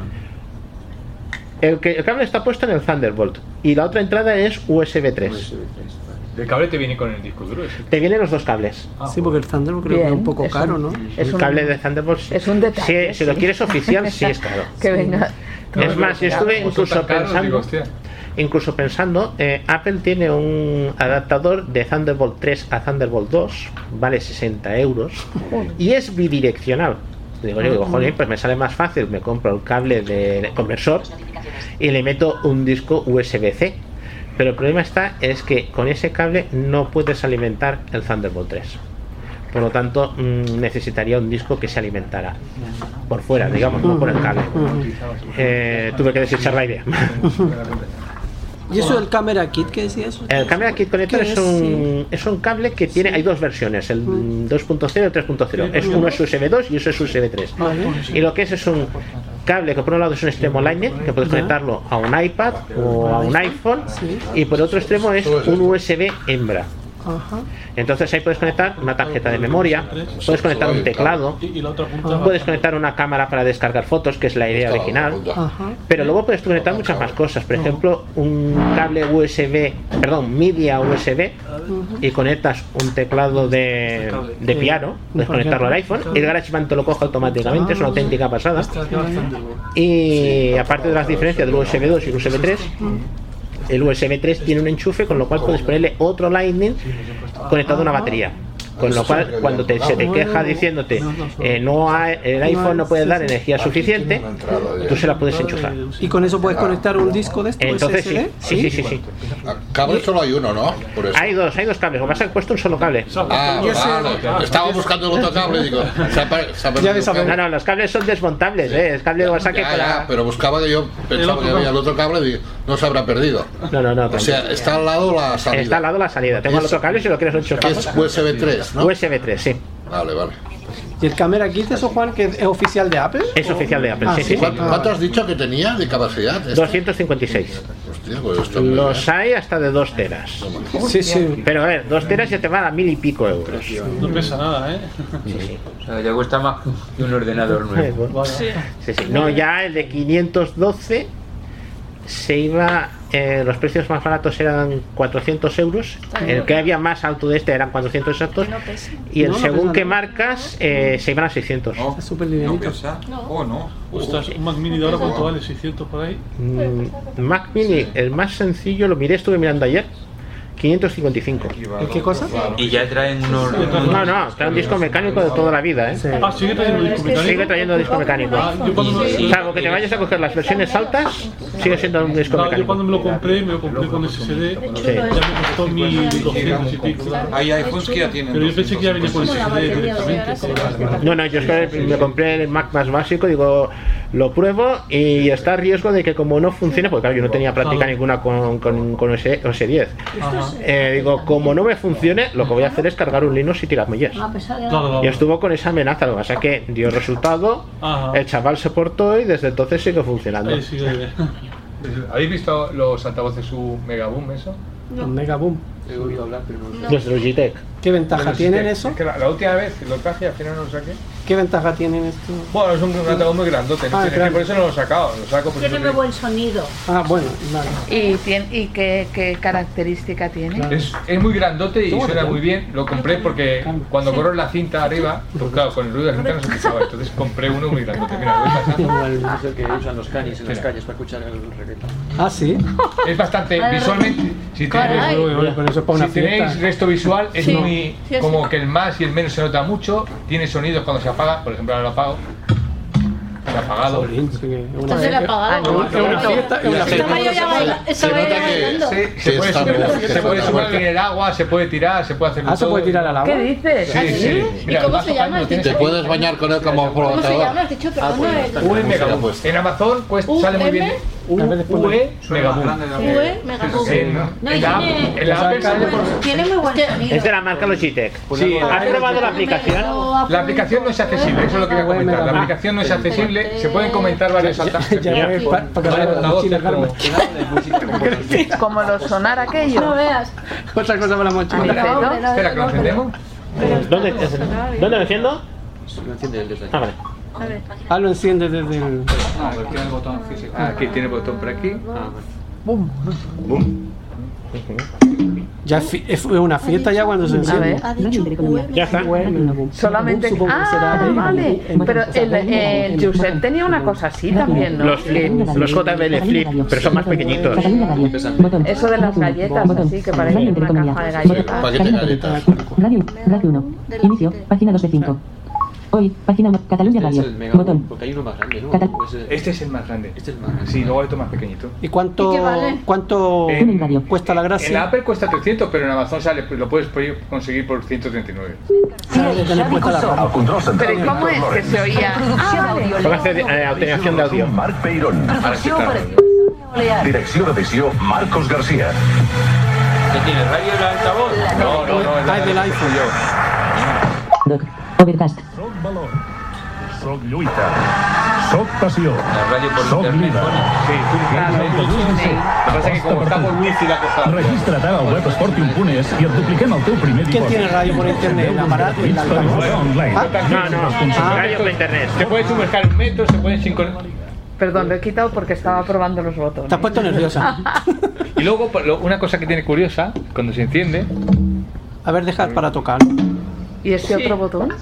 El, que, el cable está puesto en el Thunderbolt y la otra entrada es USB 3. El cable te viene con el disco duro. ese. Te vienen los dos cables. Sí, porque el Thunderbolt creo que es un poco caro, ¿no? el cable de Thunderbolt sí. es un detalle, Sí, si lo quieres oficial, sí es caro. Que venga. Es más, yo estuve incluso caros, pensando, incluso pensando, eh, Apple tiene un adaptador de Thunderbolt 3 a Thunderbolt 2, vale 60 euros y es bidireccional. Digo, yo digo, joder, pues me sale más fácil, me compro el cable de conversor y le meto un disco USB-C. Pero el problema está es que con ese cable no puedes alimentar el Thunderbolt 3. Por lo tanto, mm, necesitaría un disco que se alimentara por fuera, digamos, no por el cable. Eh, tuve que desechar la idea. ¿Y eso del Camera Kit qué decía eso? El Camera Kit Connector ¿Qué es es? un, es un cable que tiene, hay dos versiones, el 2.0 y el 3.0. Es uno es USB 2 y eso es USB 3. Vale. Y lo que es es un cable que por un lado es un extremo Lightning, que puedes conectarlo a un iPad o a un iPhone, y por otro extremo es un USB hembra. Ajá. Entonces ahí puedes conectar una tarjeta de memoria, puedes conectar un teclado, puedes conectar una cámara para descargar fotos, que es la idea original. Pero luego puedes conectar muchas más cosas. Por ejemplo, un cable USB, perdón, media USB y conectas un teclado de, de piano, puedes conectarlo al iPhone. El GarageBand te lo coge automáticamente, es una auténtica pasada. Y aparte de las diferencias del USB 2 y el USB 3, el USB 3 tiene un enchufe, con lo cual puedes ponerle otro Lightning conectado a una batería. Con lo cual, cuando te, se te queja diciéndote eh, no hay- el iPhone no puede dar energía suficiente, tú se la puedes enchufar. ¿Y con eso puedes conectar un disco de esto? Entonces sí, SSD? sí, sí, sí, sí. Cable solo hay uno, ¿no? Por eso. Hay dos, hay dos cables. Lo que pasa es que he puesto un solo cable. Ah, vale. Estaba buscando el otro cable y digo, se ha, per- se ha perdido el cable. No, no, los cables son desmontables, ¿eh? Es cable de WhatsApp Ya, para... pero buscaba que yo pensaba que había el otro cable y digo, no se habrá perdido. No, no, no. O sea, está al lado la salida. Está al lado la salida. Tengo el otro cable si lo quieres lo enchufar. es USB 3, ¿no? USB 3, sí. Vale, vale. ¿Y el Camera Kit, eso, Juan, que es oficial de Apple? Es oficial de Apple, Ah, sí, sí, sí. ¿Cuánto, cuánto has dicho que tenía de capacidad? este? 256. Hostia, pues Los hay hasta de 2 teras. Sí, sí. Pero a ver, 2 teras ya te van a mil y pico euros. No pesa nada, ¿eh? Sí, sí. O sea, ya cuesta más que un ordenador nuevo. Sí, sí. No, ya el de 512 se iba, eh, los precios más baratos eran 400 euros, el que había más alto de este eran 400 exactos, y el No, no según qué marcas eh, se iban a 600. Está súper livianito. Oh, no. Ostras, un Mac Mini de ahora, ¿cuánto vale? 600 por ahí. Mm, Mac Mini, el más sencillo, lo miré, estuve mirando ayer, 555. ¿Y qué cosa? Y ya traen. No, no, trae un disco mecánico de toda la vida, ¿eh? Sí. Ah, sigue trayendo disco mecánico. Sigue trayendo disco mecánico. Salvo que te vayas a coger las versiones altas, sigue siendo un disco mecánico. Yo cuando me lo compré, me lo compré con SSD. Sí. Ya me costó 1200 y pico. Hay iPhones que ya tienen. Pero yo pensé que ya venía con SSD directamente. No, no, yo es que me compré el Mac más básico, digo, lo pruebo y está a riesgo de que como no funcione, porque claro, yo no tenía práctica ninguna con, con, con OS, 10 eh, digo, como no me funcione, lo que voy a hacer es cargar un Linux y tiramillas. Ah. Pues y estuvo con esa amenaza, lo que pasa es que dio resultado, el chaval se portó y desde entonces sigue funcionando. ¿Habéis visto los altavoces su Megaboom eso? No. Un Megaboom. He oído hablar, pero no sé. Los Logitech. ¿Qué ventaja tienen eso? Es que la, la, última vez que lo traje, al final no lo saqué. ¿Qué ventaja tienen esto? Bueno, es un, altavoz muy grandote. Ah, claro. por eso no lo he sacado. Lo saco por Tiene muy buen sonido. Ah, bueno, vale. ¿Y, tiene, y qué, qué característica tiene? Es, es muy grandote y ¿Cómo suena muy bien. Lo compré porque cuando corro la cinta arriba, pues claro, con el ruido de la cinta no se escuchaba. Entonces compré uno muy grandote. Mira, lo voy pasando. Es el que usan los canis en las calles para escuchar el reggaetón. Ah, sí. Es bastante visualmente. Si tenéis, Caray. Uy, uy, eso es si tenéis resto visual, es Sí. muy Sí, es- como que el más y el menos se nota mucho. Tiene sonidos cuando se apaga. Por ejemplo, ahora lo apago. Se ha apagado. Entonces. Estaba yo ya bailando. Se puede subir en el agua, se puede tirar, se puede hacer Ah, ¿se puede tirar al agua? ¿Qué dices? Sí, ¿Ah, sí. Mira, ¿Y cómo se llama? Te puedes bañar con él como ¿Cómo se flotador. llama? Has dicho, perdona. En Amazon pues, sale muy bien. UE Megaboom. UE Megaboom. En, No, en y la, tiene- muy buen sonido. Es de la marca Logitech. Sí, ¿Has probado la aplicación? La aplicación no es accesible, eso es lo que voy a comentar. La aplicación no es accesible, se pueden comentar varios Carmen. Como lo sonar aquello. No veas. Otra cosa para la mochila. Aniceto. Espera, que lo encendemos. ¿Dónde, ¿Dónde lo enciendo? Lo enciende el Ah, vale. A ver. Ah, lo enciende desde el... No, pero tiene el botón físico. Ah, Aquí tiene el botón por aquí. Ah, Boom. Ya es una fiesta ya cuando se enciende. Ya está. Solamente. Ah, vale. en- Pero el, el Josep tenía una cosa así también, ¿no? Los flip, los JBL flip, pero son más pequeñitos. Eso de las galletas, así que parece una caja de galletas. Paquete de galletas. Radio, Radio 1. Inicio, página 2 de 5. Hoy, página 1, Cataluña Este es Radio. el Megaboom, Botón. porque hay uno más grande, ¿no? Catal- ¿O es el- Este es el más grande. Este es el más grande. Sí, luego hay otro más pequeñito. ¿Y cuánto, ¿Y vale? cuánto En- radio. cuesta la En gracia? Apple cuesta 300, pero en Amazon sale, pues lo puedes conseguir por 139. Debe tener puesta la ropa. Pero ¿y cómo es que se oía? Ah, vale. Eh, de audio. Marc Peirón. Ahora sí, claro. Direcció d'edició Marcos García. ¿Qué tiene? ¿Radio el altavoz? No, no, no. Ah, es del iPhone. Doc. Overcast. Soc lluita. Soc passió. La Soc vida. Sí, que que wifi la cosa. Registra't ara al web esportiu.es i et dupliquem el teu primer ¿Quién dipòsit. tiene radio por internet? ¿El aparato? ¿El Bits per online. Ah, No, no, radio por internet. Se puede sumercar en un metro, se pueden sincronizar. Perdón, lo he quitado porque estaba probando los botones. Te has puesto nerviosa. Y luego, una cosa que tiene curiosa, cuando se enciende, A ver, dejar para tocar. ¿Y ese otro botón?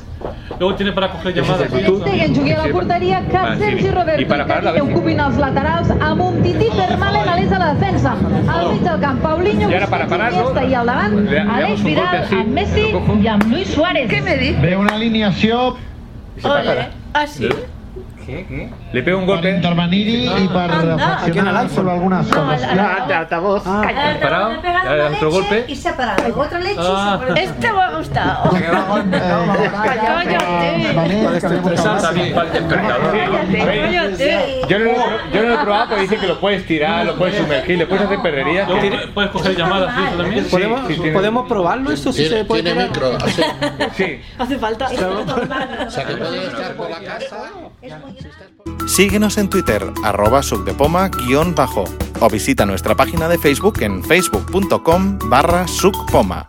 Luego tiene para coger llamadas. Stegen jugui a la porteria, que Ah, sí. Sergi Roberto I per a part, la i ocupin els laterals amb un tití Fermalen a l'est de la defensa. Al mig del camp, Paulinho, Y ahora para Busquets, Iniesta i al davant, le- le Aleix Vidal, amb Messi i amb Luis Suárez. ¿Qué me dice? Ve una alineació Ole. Ah, sí. ¿Qué? ¿Qué? le pego un golpe. intervenir i per Anda. No, coses. al- No, al- altavoz. Parado, Le pegan ahora una otro leche golpe. Y se ha parado. Otra leche y se Ah. ha parado. Este me ha gustado. Está bien para el despertador. Cállate. Yo no, yo no lo he probado, pero dice que lo puedes tirar, lo puedes sumergir, le puedes hacer perrerías. Luego puedes- puedes coger llamadas, ¿Podemos, sí, tiene- ¿podemos probarlo esto? Si Tiene, se puede tiene tirar? micro, así. Sí. Hace falta. O sea que puede estar por la casa. Síguenos en Twitter, arroba sucdepoma guion bajo, o visita nuestra página de Facebook en facebook.com barra sucpoma.